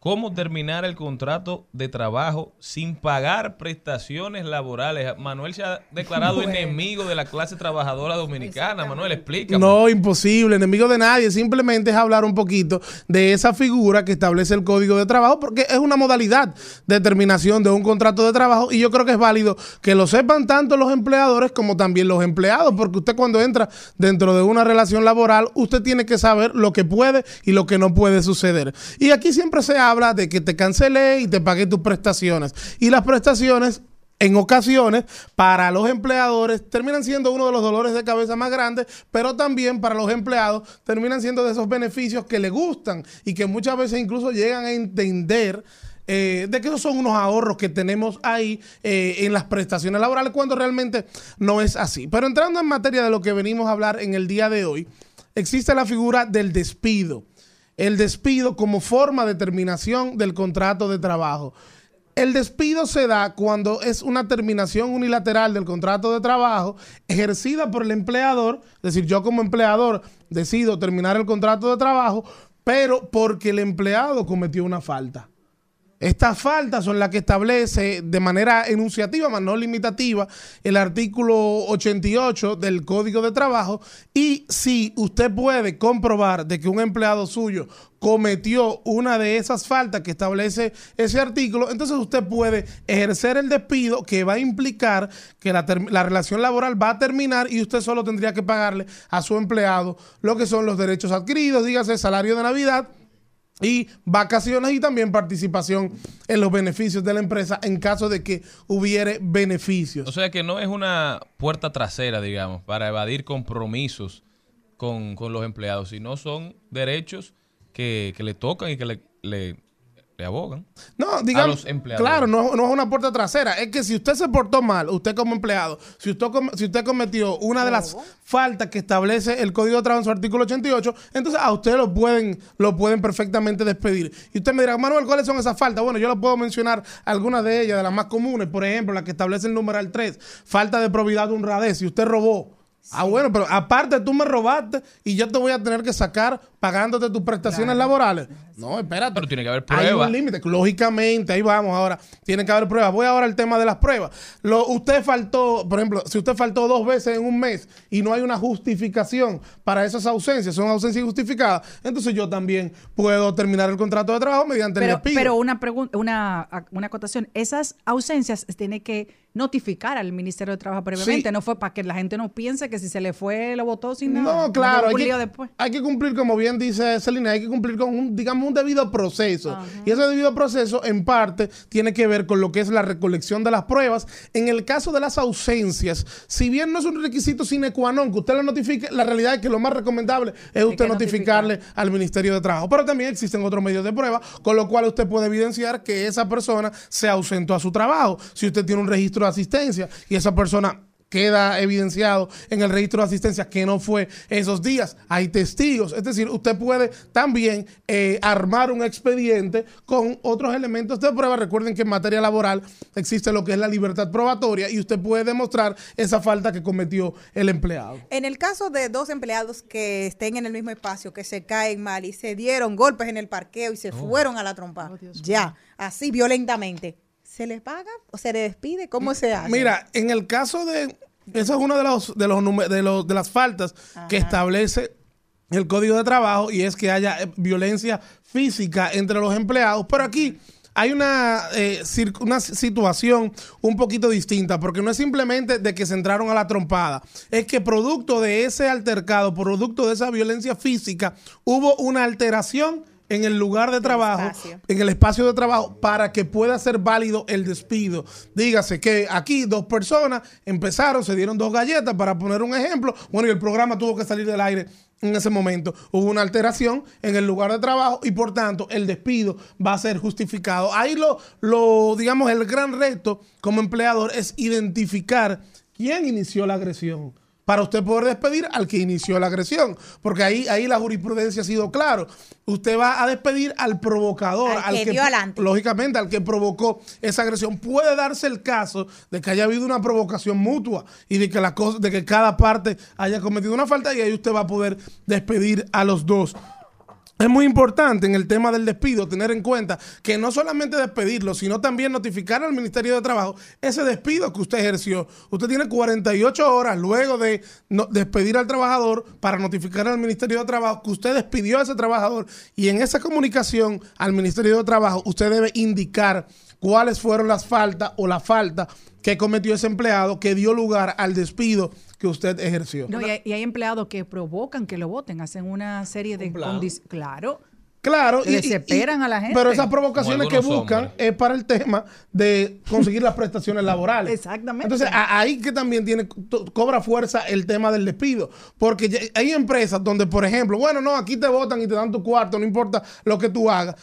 Cómo terminar el contrato de trabajo sin pagar prestaciones laborales. Manuel se ha declarado Bueno. enemigo de la clase trabajadora dominicana. Manuel, explica. No, imposible, enemigo de nadie. Simplemente es hablar un poquito de esa figura que establece el código de trabajo, porque es una modalidad de terminación de un contrato de trabajo y yo creo que es válido que lo sepan tanto los empleadores como también los empleados, porque usted cuando entra dentro de una relación laboral, usted tiene que saber lo que puede y lo que no puede suceder. Y aquí siempre se habla de que te cancelé y te pagué tus prestaciones. Y las prestaciones en ocasiones para los empleadores terminan siendo uno de los dolores de cabeza más grandes, pero también para los empleados terminan siendo de esos beneficios que les gustan y que muchas veces incluso llegan a entender eh, de que esos son unos ahorros que tenemos ahí eh, en las prestaciones laborales cuando realmente no es así. Pero entrando en materia de lo que venimos a hablar en el día de hoy, existe la figura del despido. El despido como forma de terminación del contrato de trabajo. El despido se da cuando es una terminación unilateral del contrato de trabajo ejercida por el empleador, es decir, yo como empleador decido terminar el contrato de trabajo, pero porque el empleado cometió una falta. Estas faltas son las que establece de manera enunciativa, más no limitativa, el artículo 88 del Código de Trabajo. Y si usted puede comprobar de que un empleado suyo cometió una de esas faltas que establece ese artículo, entonces usted puede ejercer el despido que va a implicar que la, la relación laboral va a terminar y usted solo tendría que pagarle a su empleado lo que son los derechos adquiridos, dígase salario de Navidad y vacaciones y también participación en los beneficios de la empresa en caso de que hubiere beneficios. O sea que no es una puerta trasera, digamos, para evadir compromisos con, con los empleados, sino son derechos que, que le tocan y que le, le, le abogan No, a digamos, los empleadores. claro, no, no es una puerta trasera. Es que si usted se portó mal, usted como empleado, si usted, com- si usted cometió una de las faltas que establece el Código de Trabajo en su artículo 88, entonces a usted lo pueden, lo pueden perfectamente despedir. Y usted me dirá, Manuel, ¿cuáles son esas faltas? Bueno, yo le puedo mencionar algunas de ellas, de las más comunes. Por ejemplo, la que establece el numeral 3, falta de probidad de honradez. Si usted robó. Ah, bueno, pero aparte tú me robaste y yo te voy a tener que sacar pagándote tus prestaciones laborales. No, espérate. Pero tiene que haber Hay pruebas. un límite, lógicamente, ahí vamos ahora. Tiene que haber pruebas. Voy ahora al tema de las pruebas. Lo, usted faltó, por ejemplo, si usted faltó dos veces en un mes y no hay una justificación para esas ausencias, son ausencias injustificadas, entonces yo también puedo terminar el contrato de trabajo mediante el Pero, despido. pero una pregunta, una, una acotación, esas ausencias se tiene que notificar al Ministerio de Trabajo previamente, Sí. no fue para que la gente no piense que si se le fue lo votó sin nada. No, claro, hay que, después. hay que cumplir, como bien dice Celina, hay que cumplir con un, digamos, un debido proceso. Y ese debido proceso, en parte, tiene que ver con lo que es la recolección de las pruebas. En el caso de las ausencias, si bien no es un requisito sine qua non que usted lo notifique, la realidad es que lo más recomendable es usted notificarle al Ministerio de Trabajo. Pero también existen otros medios de prueba, con lo cual usted puede evidenciar que esa persona se ausentó a su trabajo. Si usted tiene un registro de asistencia y esa persona queda evidenciado en el registro de asistencia que no fue esos días. Hay testigos. Es decir, usted puede también eh, armar un expediente con otros elementos de prueba. Recuerden que en materia laboral existe lo que es la libertad probatoria y usted puede demostrar esa falta que cometió el empleado. En el caso de dos empleados que estén en el mismo espacio, que se caen mal y se dieron golpes en el parqueo y se fueron a la trompa, ya, así violentamente, ¿se les paga o se les despide? ¿Cómo se hace? Mira, en el caso de. Esa es una de los de los, de los de las faltas que establece el Código de Trabajo y es que haya eh, violencia física entre los empleados. Pero aquí hay una, eh, una situación un poquito distinta, porque no es simplemente de que se entraron a la trompada, es que producto de ese altercado, producto de esa violencia física, hubo una alteración en el lugar de trabajo, espacio. en el espacio de trabajo, para que pueda ser válido el despido. Dígase que aquí dos personas empezaron, se dieron dos galletas, para poner un ejemplo, bueno, y el programa tuvo que salir del aire en ese momento. Hubo una alteración en el lugar de trabajo y por tanto el despido va a ser justificado. Ahí lo, lo digamos, el gran reto como empleador es identificar quién inició la agresión para usted poder despedir al que inició la agresión. Porque ahí, ahí la jurisprudencia ha sido claro. Usted va a despedir al provocador, Al que dio adelante. lógicamente, al que provocó esa agresión. Puede darse el caso de que haya habido una provocación mutua y de que, la cosa, de que cada parte haya cometido una falta y ahí usted va a poder despedir a los dos. Es muy importante en el tema del despido tener en cuenta que no solamente despedirlo, sino también notificar al Ministerio de Trabajo ese despido que usted ejerció. Usted tiene 48 horas luego de despedir al trabajador para notificar al Ministerio de Trabajo que usted despidió a ese trabajador y en esa comunicación al Ministerio de Trabajo usted debe indicar cuáles fueron las faltas o la falta que cometió ese empleado que dio lugar al despido que usted ejerció. No, y, hay, y hay empleados que provocan que lo voten, hacen una serie de condiciones. Claro. Claro, Que desesperan a la gente. Pero esas provocaciones que buscan hombres. es para el tema de conseguir las prestaciones laborales. Exactamente. Entonces, a- ahí que también tiene to- cobra fuerza el tema del despido. Porque ya- hay empresas donde, por ejemplo, bueno, no, aquí te votan y te dan tu cuarto, no importa lo que tú hagas.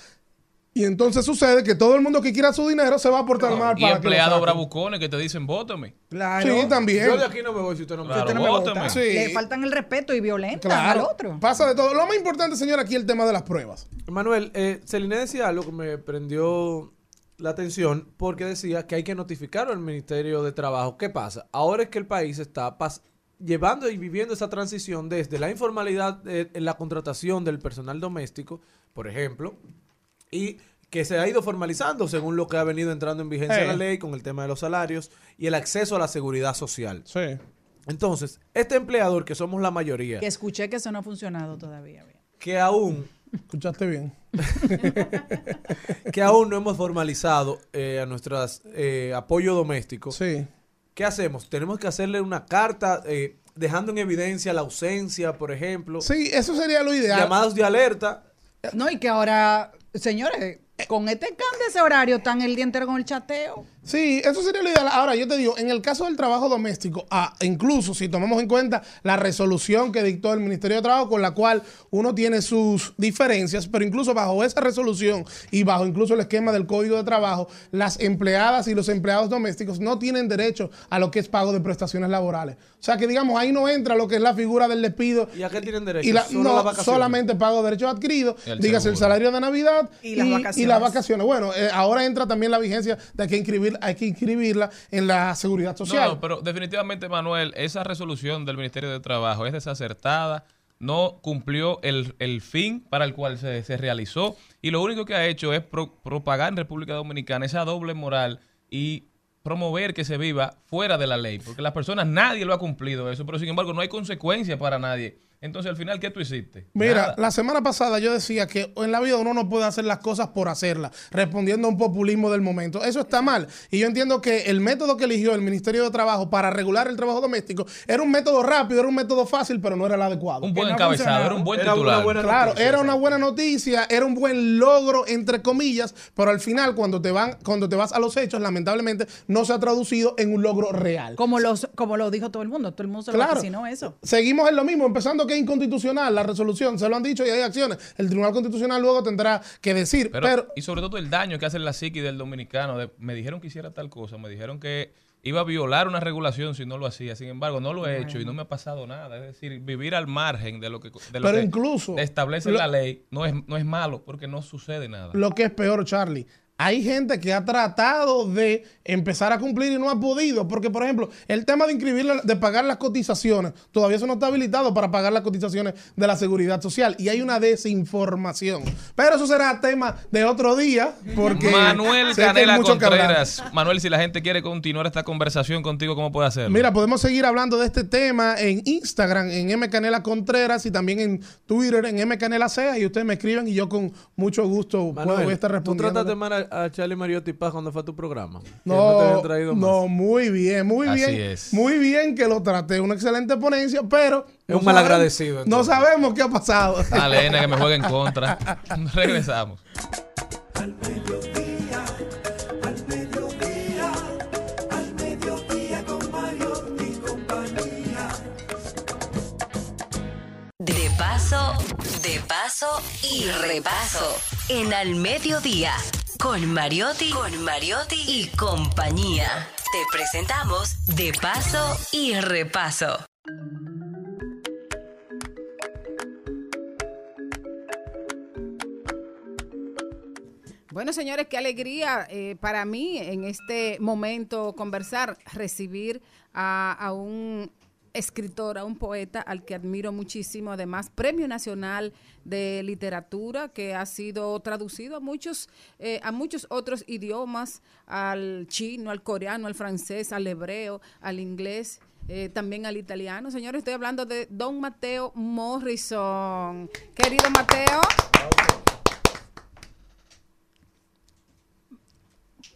Y entonces sucede que todo el mundo que quiera su dinero se va a portar mal Y para lo empleados bravucones que te dicen, vótame. Claro. Sí, también. Yo de aquí no me voy si usted no me Claro, Usted no me vota. Sí. Le faltan el respeto y violentan Claro. al otro. Pasa de todo. Lo más importante, señor, aquí el tema de las pruebas. Manuel, eh, Celine decía algo que me prendió la atención porque decía que hay que notificar al Ministerio de Trabajo. ¿Qué pasa? Ahora es que el país está pas- llevando y viviendo esa transición desde la informalidad eh, en la contratación del personal doméstico, por ejemplo, y que se ha ido formalizando según lo que ha venido entrando en vigencia Eh. la ley con el tema de los salarios y el acceso a la seguridad social. Sí. Entonces, este empleador, que somos la mayoría, Que escuché que eso no ha funcionado todavía. bien. que aún Escuchaste bien. que aún no hemos formalizado eh, a nuestras eh, apoyo doméstico. Sí. ¿Qué hacemos? Tenemos que hacerle una carta eh, dejando en evidencia la ausencia, por ejemplo. Sí, eso sería lo ideal. Llamados de alerta. No, y que ahora, señores, con este cambio de ese horario, están el día entero con el chateo. Sí, eso sería lo ideal. Ahora, yo te digo, en el caso del trabajo doméstico, ah, incluso si tomamos en cuenta la resolución que dictó el Ministerio de Trabajo, con la cual uno tiene sus diferencias, pero incluso bajo esa resolución y bajo incluso el esquema del Código de Trabajo, las empleadas y los empleados domésticos no tienen derecho a lo que es pago de prestaciones laborales. O sea que, digamos, ahí no entra lo que es la figura del despido. ¿Y a qué tienen derecho? Y la- Solo no, las vacaciones. solamente pago de derechos adquiridos, El dígase el salario de Navidad Y las vacaciones. las vacaciones. Bueno, eh, ahora entra también la vigencia de que inscribir, hay que inscribirla en la seguridad social. No, pero definitivamente, Manuel, esa resolución del Ministerio de Trabajo es desacertada, no cumplió el, el fin para el cual se, se realizó y lo único que ha hecho es pro- propagar en República Dominicana esa doble moral y promover que se viva fuera de la ley, porque las personas, nadie lo ha cumplido eso, pero sin embargo no hay consecuencia para nadie. Entonces, al final, ¿qué tú hiciste? Mira, Nada. la semana pasada yo decía que en la vida uno no puede hacer las cosas por hacerlas, respondiendo a un populismo del momento. Eso está mal. Y yo entiendo que el método que eligió el Ministerio de Trabajo para regular el trabajo doméstico era un método rápido, era un método fácil, pero no era el adecuado. Un buen no encabezado, era un buen Era una titular. buena claro, noticia, era una buena noticia, era un buen logro, entre comillas, pero al final, cuando te, van, cuando te vas a los hechos, lamentablemente no se ha traducido en un logro real. Como, los, como lo dijo todo el mundo. Todo el mundo se lo Claro. vaticinó eso. Seguimos en lo mismo, empezando que es inconstitucional la resolución, se lo han dicho y hay acciones. El Tribunal Constitucional luego tendrá que decir, Pero, pero, y sobre todo el daño que hace la psiqui del dominicano. de- me dijeron que hiciera tal cosa, me dijeron que iba a violar una regulación si no lo hacía. Sin embargo, no lo he hecho y no me ha pasado nada. Es decir, vivir al margen de lo que, de lo Pero que incluso establece lo- la ley no es, no es malo porque no sucede nada. lo que es peor, Charlie. Hay gente que ha tratado de empezar a cumplir y no ha podido, porque por ejemplo, el tema de inscribir, de pagar las cotizaciones, todavía eso no está habilitado para pagar las cotizaciones de la seguridad social y hay una desinformación. Pero eso será tema de otro día, porque Manuel Canela. Contreras. Manuel, si la gente quiere continuar esta conversación contigo, ¿cómo puede hacerlo? Mira, podemos seguir hablando de este tema en Instagram, en M Canela Contreras y también en Twitter, en M Canela Sea. Y ustedes me escriben y yo con mucho gusto puedo Manuel, estar ¿tú respondiendo. a, a Charlie Mariotti Paz cuando fue a tu programa? No, más. no, muy bien, muy Así bien. es. Muy bien que lo traté. Una excelente ponencia, pero. Es un malagradecido, No sabemos qué ha pasado. Dale, nena, que me juegue en contra. Regresamos. Al mediodía, al mediodía con Mario y compañía. De paso, de paso y repaso. En Al Mediodía, con Mariotti, con Mariotti y compañía. Te presentamos De paso y repaso. Bueno, señores, qué alegría eh, para mí en este momento conversar, recibir a, a un escritora, un poeta al que admiro muchísimo, además Premio Nacional de Literatura que ha sido traducido a muchos eh, a muchos otros idiomas, al chino, al coreano, al francés, al hebreo, al inglés. eh, también al italiano. Señores, estoy hablando de Don Mateo Morrison. Querido Mateo.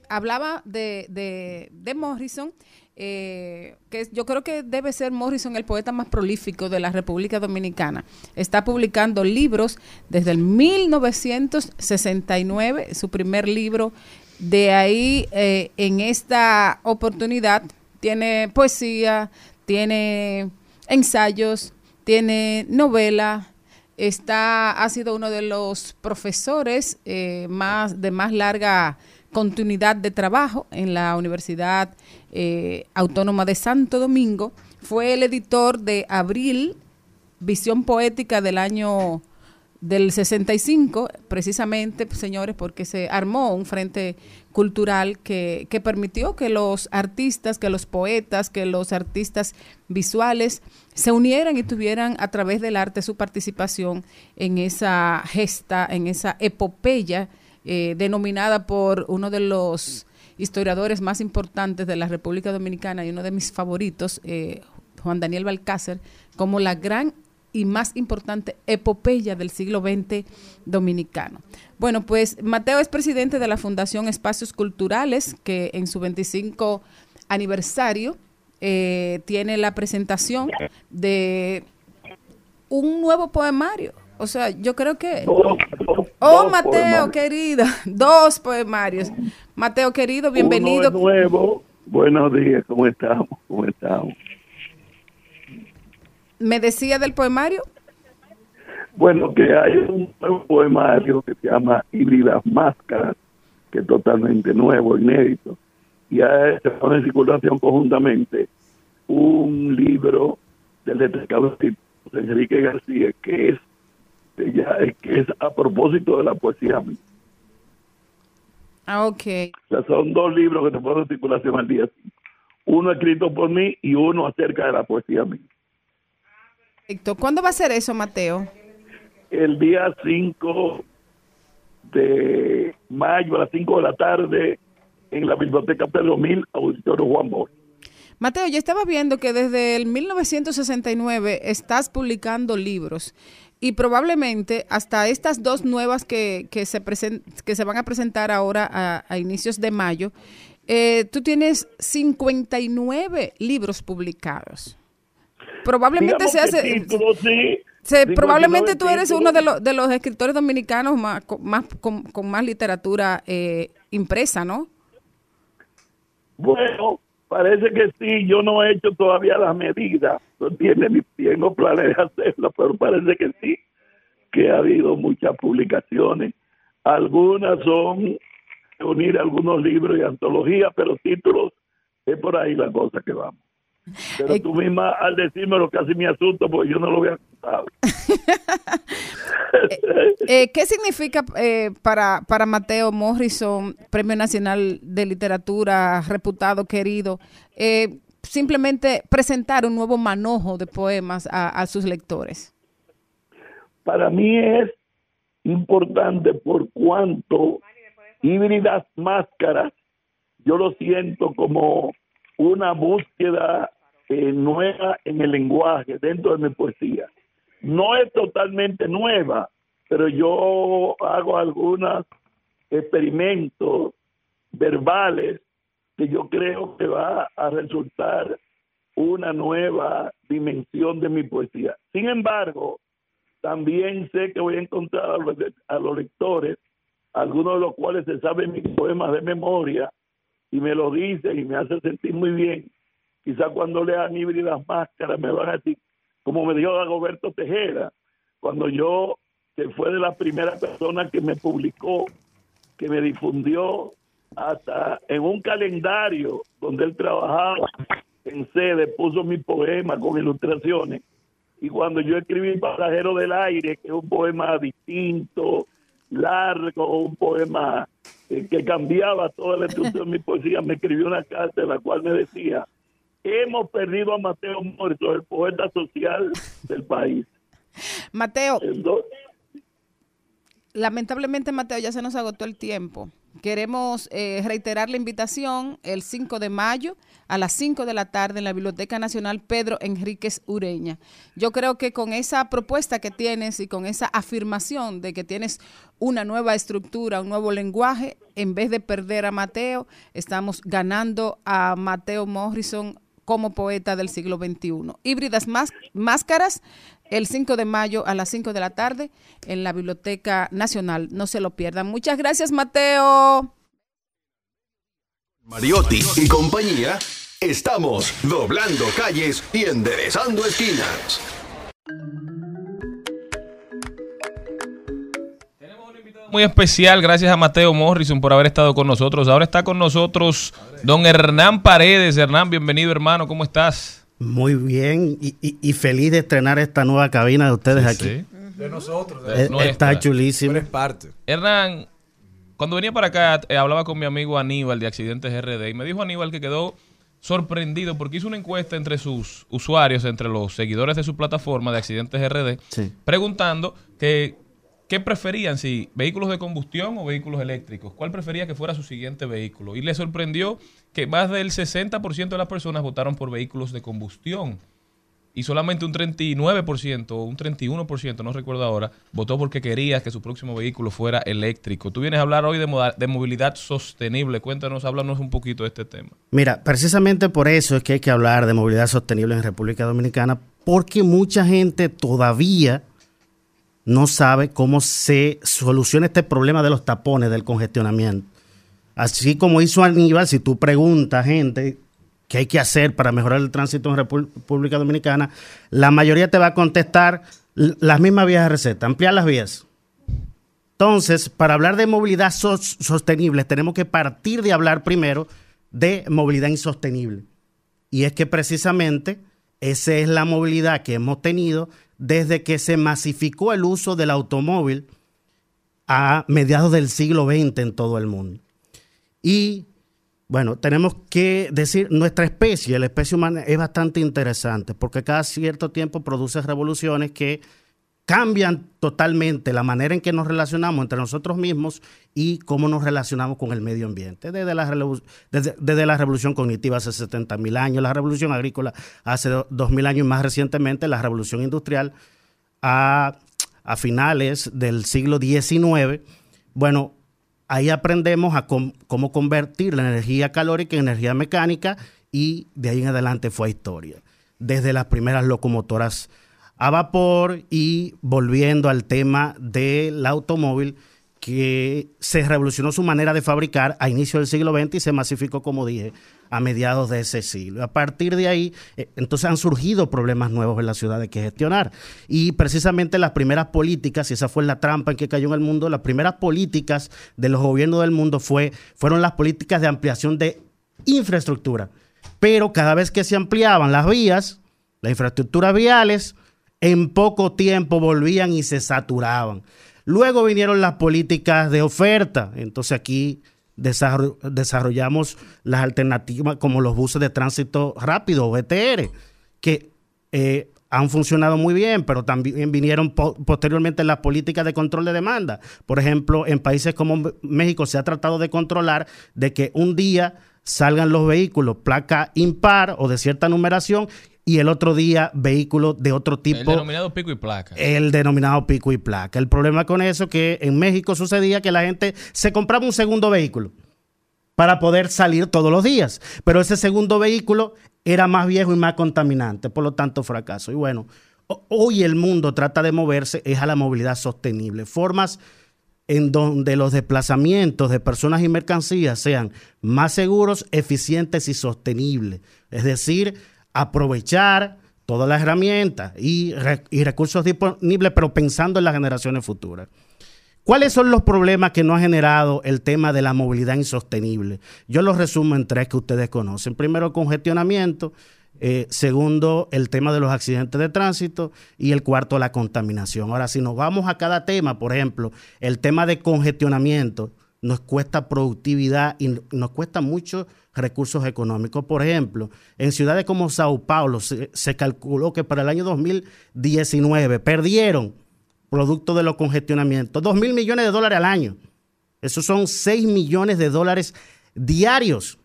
hablaba de, de, de Morrison, eh, que yo creo que debe ser Morrison el poeta más prolífico de la República Dominicana. Está publicando libros desde el 1969, su primer libro. De ahí, eh, en esta oportunidad, tiene poesía, tiene ensayos, tiene novela, está ha sido uno de los profesores eh, más de más larga continuidad de trabajo en la Universidad eh, Autónoma de Santo Domingo. Fue el editor de Abril, Visión Poética del año del 65, precisamente, señores, porque se armó un frente cultural que, que permitió que los artistas, que los poetas, que los artistas visuales se unieran y tuvieran a través del arte su participación en esa gesta, en esa epopeya eh, denominada por uno de los historiadores más importantes de la República Dominicana y uno de mis favoritos, eh, Juan Daniel Balcácer, como la gran y más importante epopeya del siglo XX dominicano. Bueno, pues Mateo es presidente de la Fundación Espacios Culturales, que en su 25 aniversario eh, tiene la presentación de un nuevo poemario. O sea, yo creo que... Oh, dos Mateo, querido, dos poemarios. Mateo, querido, bienvenido. Uno nuevo. Buenos días, ¿cómo estamos? ¿Cómo estamos? Me decía del poemario. Bueno, que hay un nuevo poemario que se llama Híbridas Máscaras, que es totalmente nuevo, inédito. Y se pone en circulación conjuntamente un libro del destacado Enrique García, que es, que ya- que es a propósito de la poesía mía. Ah, ok. O sea, son dos libros que ponen en circulación al día. Uno escrito por mí y uno acerca de la poesía mía. Perfecto. ¿Cuándo va a ser eso, Mateo? el día 5 de mayo a las 5 de la tarde en la Biblioteca Pedro Mil, Auditorio Juan Bosch. Mateo, yo estaba viendo que desde el 1969 estás publicando libros y probablemente hasta estas dos nuevas que, que, se, presen- que se van a presentar ahora a, a inicios de mayo, eh, tú tienes 59 libros publicados. Probablemente seas... que títulos, sí, se- 59 probablemente tú eres uno de, los de los escritores dominicanos más, con, más, con, con más literatura eh, impresa, ¿no? Bueno, parece que sí, yo no he hecho todavía las medidas, tiene tengo planes de hacerlo, pero parece que sí, que ha habido muchas publicaciones. Algunas son unir algunos libros y antologías, pero títulos es por ahí la cosa que vamos. Pero tú misma al decírmelo casi me asusto porque yo no lo había contado. Eh, ¿Qué significa eh, para, para Mateo Morrison, Premio Nacional de Literatura, reputado, querido, eh, simplemente presentar un nuevo manojo de poemas a, a sus lectores? Para mí es importante por cuanto híbridas máscaras, yo lo siento como una búsqueda eh, nueva en el lenguaje dentro de mi poesía. No es totalmente nueva, pero yo hago algunos experimentos verbales que yo creo que va a resultar una nueva dimensión de mi poesía. Sin embargo, también sé que voy a encontrar a los, a los lectores, algunos de los cuales se saben mis poemas de memoria y me lo dicen y me hacen sentir muy bien. Quizá cuando lean Híbridas Máscaras me van a decir, como me dijo Dagoberto Tejera, cuando yo, que fue de la primera persona que me publicó, que me difundió hasta en un calendario donde él trabajaba en sede, puso mi poema con ilustraciones. Y cuando yo escribí Pasajero del Aire, que es un poema distinto, largo, un poema eh, que cambiaba toda la estructura de mi poesía, me escribió una carta en la cual me decía hemos perdido a Mateo Muerto, el poeta social del país. Mateo, lamentablemente Mateo ya se nos agotó el tiempo. Queremos eh, reiterar la invitación el 5 de mayo a las 5 de la tarde en la Biblioteca Nacional Pedro Enríquez Ureña. Yo creo que con esa propuesta que tienes y con esa afirmación de que tienes una nueva estructura, un nuevo lenguaje, en vez de perder a Mateo, estamos ganando a Mateo Morrison como poeta del siglo XXI. Híbridas más, máscaras el 5 de mayo a las 5 de la tarde en la Biblioteca Nacional. No se lo pierdan. Muchas gracias, Mateo. Mariotti y compañía, estamos doblando calles y enderezando esquinas. Muy especial, gracias a Mateo Morrison por haber estado con nosotros. Ahora está con nosotros don Hernán Paredes. Hernán, bienvenido hermano, ¿cómo estás? Muy bien y, y- y feliz de estrenar esta nueva cabina de ustedes Sí, aquí. sí. De nosotros. Eh, está chulísimo. Eres parte. Hernán, cuando venía para acá, eh, hablaba con mi amigo Aníbal de Accidentes RD y me dijo Aníbal que quedó sorprendido porque hizo una encuesta entre sus usuarios, entre los seguidores de su plataforma de Accidentes RD, Sí. preguntando que qué preferían, si vehículos de combustión o vehículos eléctricos, cuál prefería que fuera su siguiente vehículo. Y le sorprendió que más del 60% de las personas votaron por vehículos de combustión y solamente un 39% o un 31%, no recuerdo ahora, votó porque quería que su próximo vehículo fuera eléctrico. Tú vienes a hablar hoy de, de movilidad sostenible. Cuéntanos, háblanos un poquito de este tema. Mira, precisamente por eso es que hay que hablar de movilidad sostenible en República Dominicana, porque mucha gente todavía no sabe cómo se soluciona este problema de los tapones, del congestionamiento. Así como hizo Aníbal, si tú preguntas gente qué hay que hacer para mejorar el tránsito en República Dominicana, la mayoría te va a contestar las mismas vías de receta, ampliar las vías. Entonces, para hablar de movilidad sos- sostenible, tenemos que partir de hablar primero de movilidad insostenible. Y es que precisamente esa es la movilidad que hemos tenido desde que se masificó el uso del automóvil a mediados del siglo XX en todo el mundo. Y bueno, tenemos que decir, nuestra especie, la especie humana, es bastante interesante porque cada cierto tiempo produce revoluciones que cambian totalmente la manera en que nos relacionamos entre nosotros mismos y cómo nos relacionamos con el medio ambiente. Desde la, desde, la revolución cognitiva hace 70 mil años, la revolución agrícola hace 2.000 años y más recientemente la revolución industrial a, a finales del siglo XIX. Bueno, ahí aprendemos a cómo convertir la energía calórica en energía mecánica y de ahí en adelante fue historia. Desde las primeras locomotoras a vapor y volviendo al tema del automóvil que se revolucionó su manera de fabricar a inicio del siglo XX y se masificó, como dije, a mediados de ese siglo. A partir de ahí, eh, entonces han surgido problemas nuevos en la ciudad de que gestionar. Y precisamente las primeras políticas, y esa fue la trampa en que cayó en el mundo, las primeras políticas de los gobiernos del mundo fue, fueron las políticas de ampliación de infraestructura. Pero cada vez que se ampliaban las vías, las infraestructuras viales, en poco tiempo volvían y se saturaban. Luego vinieron las políticas de oferta. Entonces aquí desarro- desarrollamos las alternativas como los buses de tránsito rápido, VTR, que eh, han funcionado muy bien, pero también vinieron po- posteriormente las políticas de control de demanda. Por ejemplo, en países como México se ha tratado de controlar de que un día salgan los vehículos placa impar o de cierta numeración y el otro día vehículos de otro tipo El denominado pico y placa. el denominado pico y placa. El problema con eso es que en México sucedía que la gente se compraba un segundo vehículo para poder salir todos los días, pero ese segundo vehículo era más viejo y más contaminante, por lo tanto fracaso. Y bueno, ho- hoy el mundo trata de moverse es a la movilidad sostenible, formas en donde los desplazamientos de personas y mercancías sean más seguros, eficientes y sostenibles. Es decir, aprovechar todas las herramientas y, y recursos disponibles, pero pensando en las generaciones futuras. ¿Cuáles son los problemas que nos ha generado el tema de la movilidad insostenible? Yo los resumo en tres que ustedes conocen. Primero, congestionamiento. eh, segundo, el tema de los accidentes de tránsito. Y el cuarto, la contaminación. Ahora, si nos vamos a cada tema, por ejemplo, el tema de congestionamiento, nos cuesta productividad y nos cuesta muchos recursos económicos. Por ejemplo, en ciudades como Sao Paulo se, calculó que para el año 2019 perdieron, producto de los congestionamientos, 2 mil millones de dólares al año. Esos son 6 millones de dólares diarios.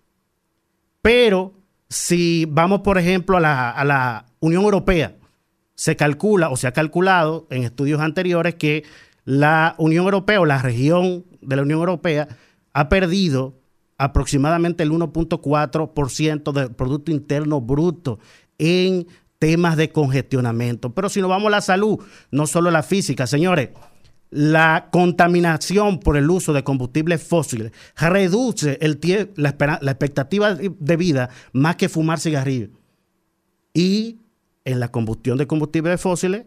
Pero si vamos, por ejemplo, a la, a la Unión Europea, se calcula o se ha calculado en estudios anteriores que la Unión Europea o la región de la Unión Europea ha perdido aproximadamente el 1.4% del Producto Interno Bruto en temas de congestionamiento. Pero si nos vamos a la salud, no solo la física, señores, la contaminación por el uso de combustibles fósiles reduce el la, la expectativa de vida más que fumar cigarrillos. Y en la combustión de combustibles fósiles,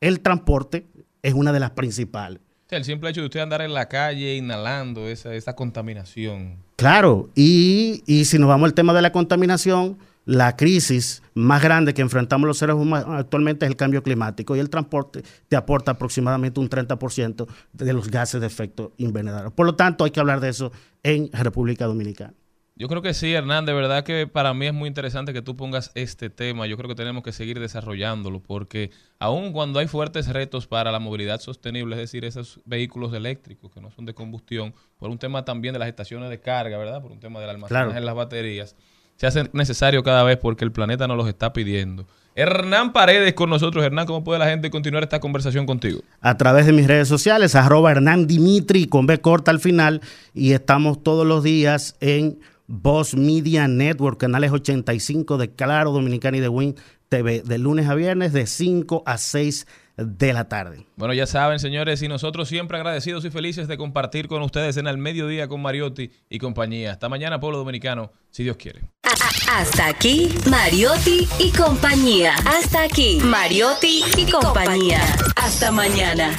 el transporte es una de las principales. El simple hecho de usted andar en la calle inhalando esa, esa contaminación. Claro, y, y si nos vamos al tema de la contaminación, la crisis más grande que enfrentamos los seres humanos actualmente es el cambio climático y el transporte te aporta aproximadamente un 30% de los gases de efecto invernadero. Por lo tanto, hay que hablar de eso en República Dominicana. Yo creo que sí, Hernán, de verdad que para mí es muy interesante que tú pongas este tema. Yo creo que tenemos que seguir desarrollándolo porque aun cuando hay fuertes retos para la movilidad sostenible, es decir, esos vehículos eléctricos que no son de combustión, por un tema también de las estaciones de carga, ¿verdad? Por un tema del almacenaje Claro. en las baterías, se hace necesario cada vez porque el planeta nos los está pidiendo. Hernán Paredes con nosotros. Hernán, ¿cómo puede la gente continuar esta conversación contigo? A través de mis redes sociales, arroba Hernán Dimitri con B corta al final y estamos todos los días en Voz Media Network, canales 85 de Claro Dominicana y de Win TV, de lunes a viernes de 5 a 6 de la tarde. Bueno, ya saben, señores, y nosotros siempre agradecidos y felices de compartir con ustedes en el mediodía con Mariotti y compañía. Hasta mañana, pueblo dominicano, si Dios quiere. Hasta aquí, Mariotti y compañía. Hasta aquí, Mariotti y compañía. Hasta mañana.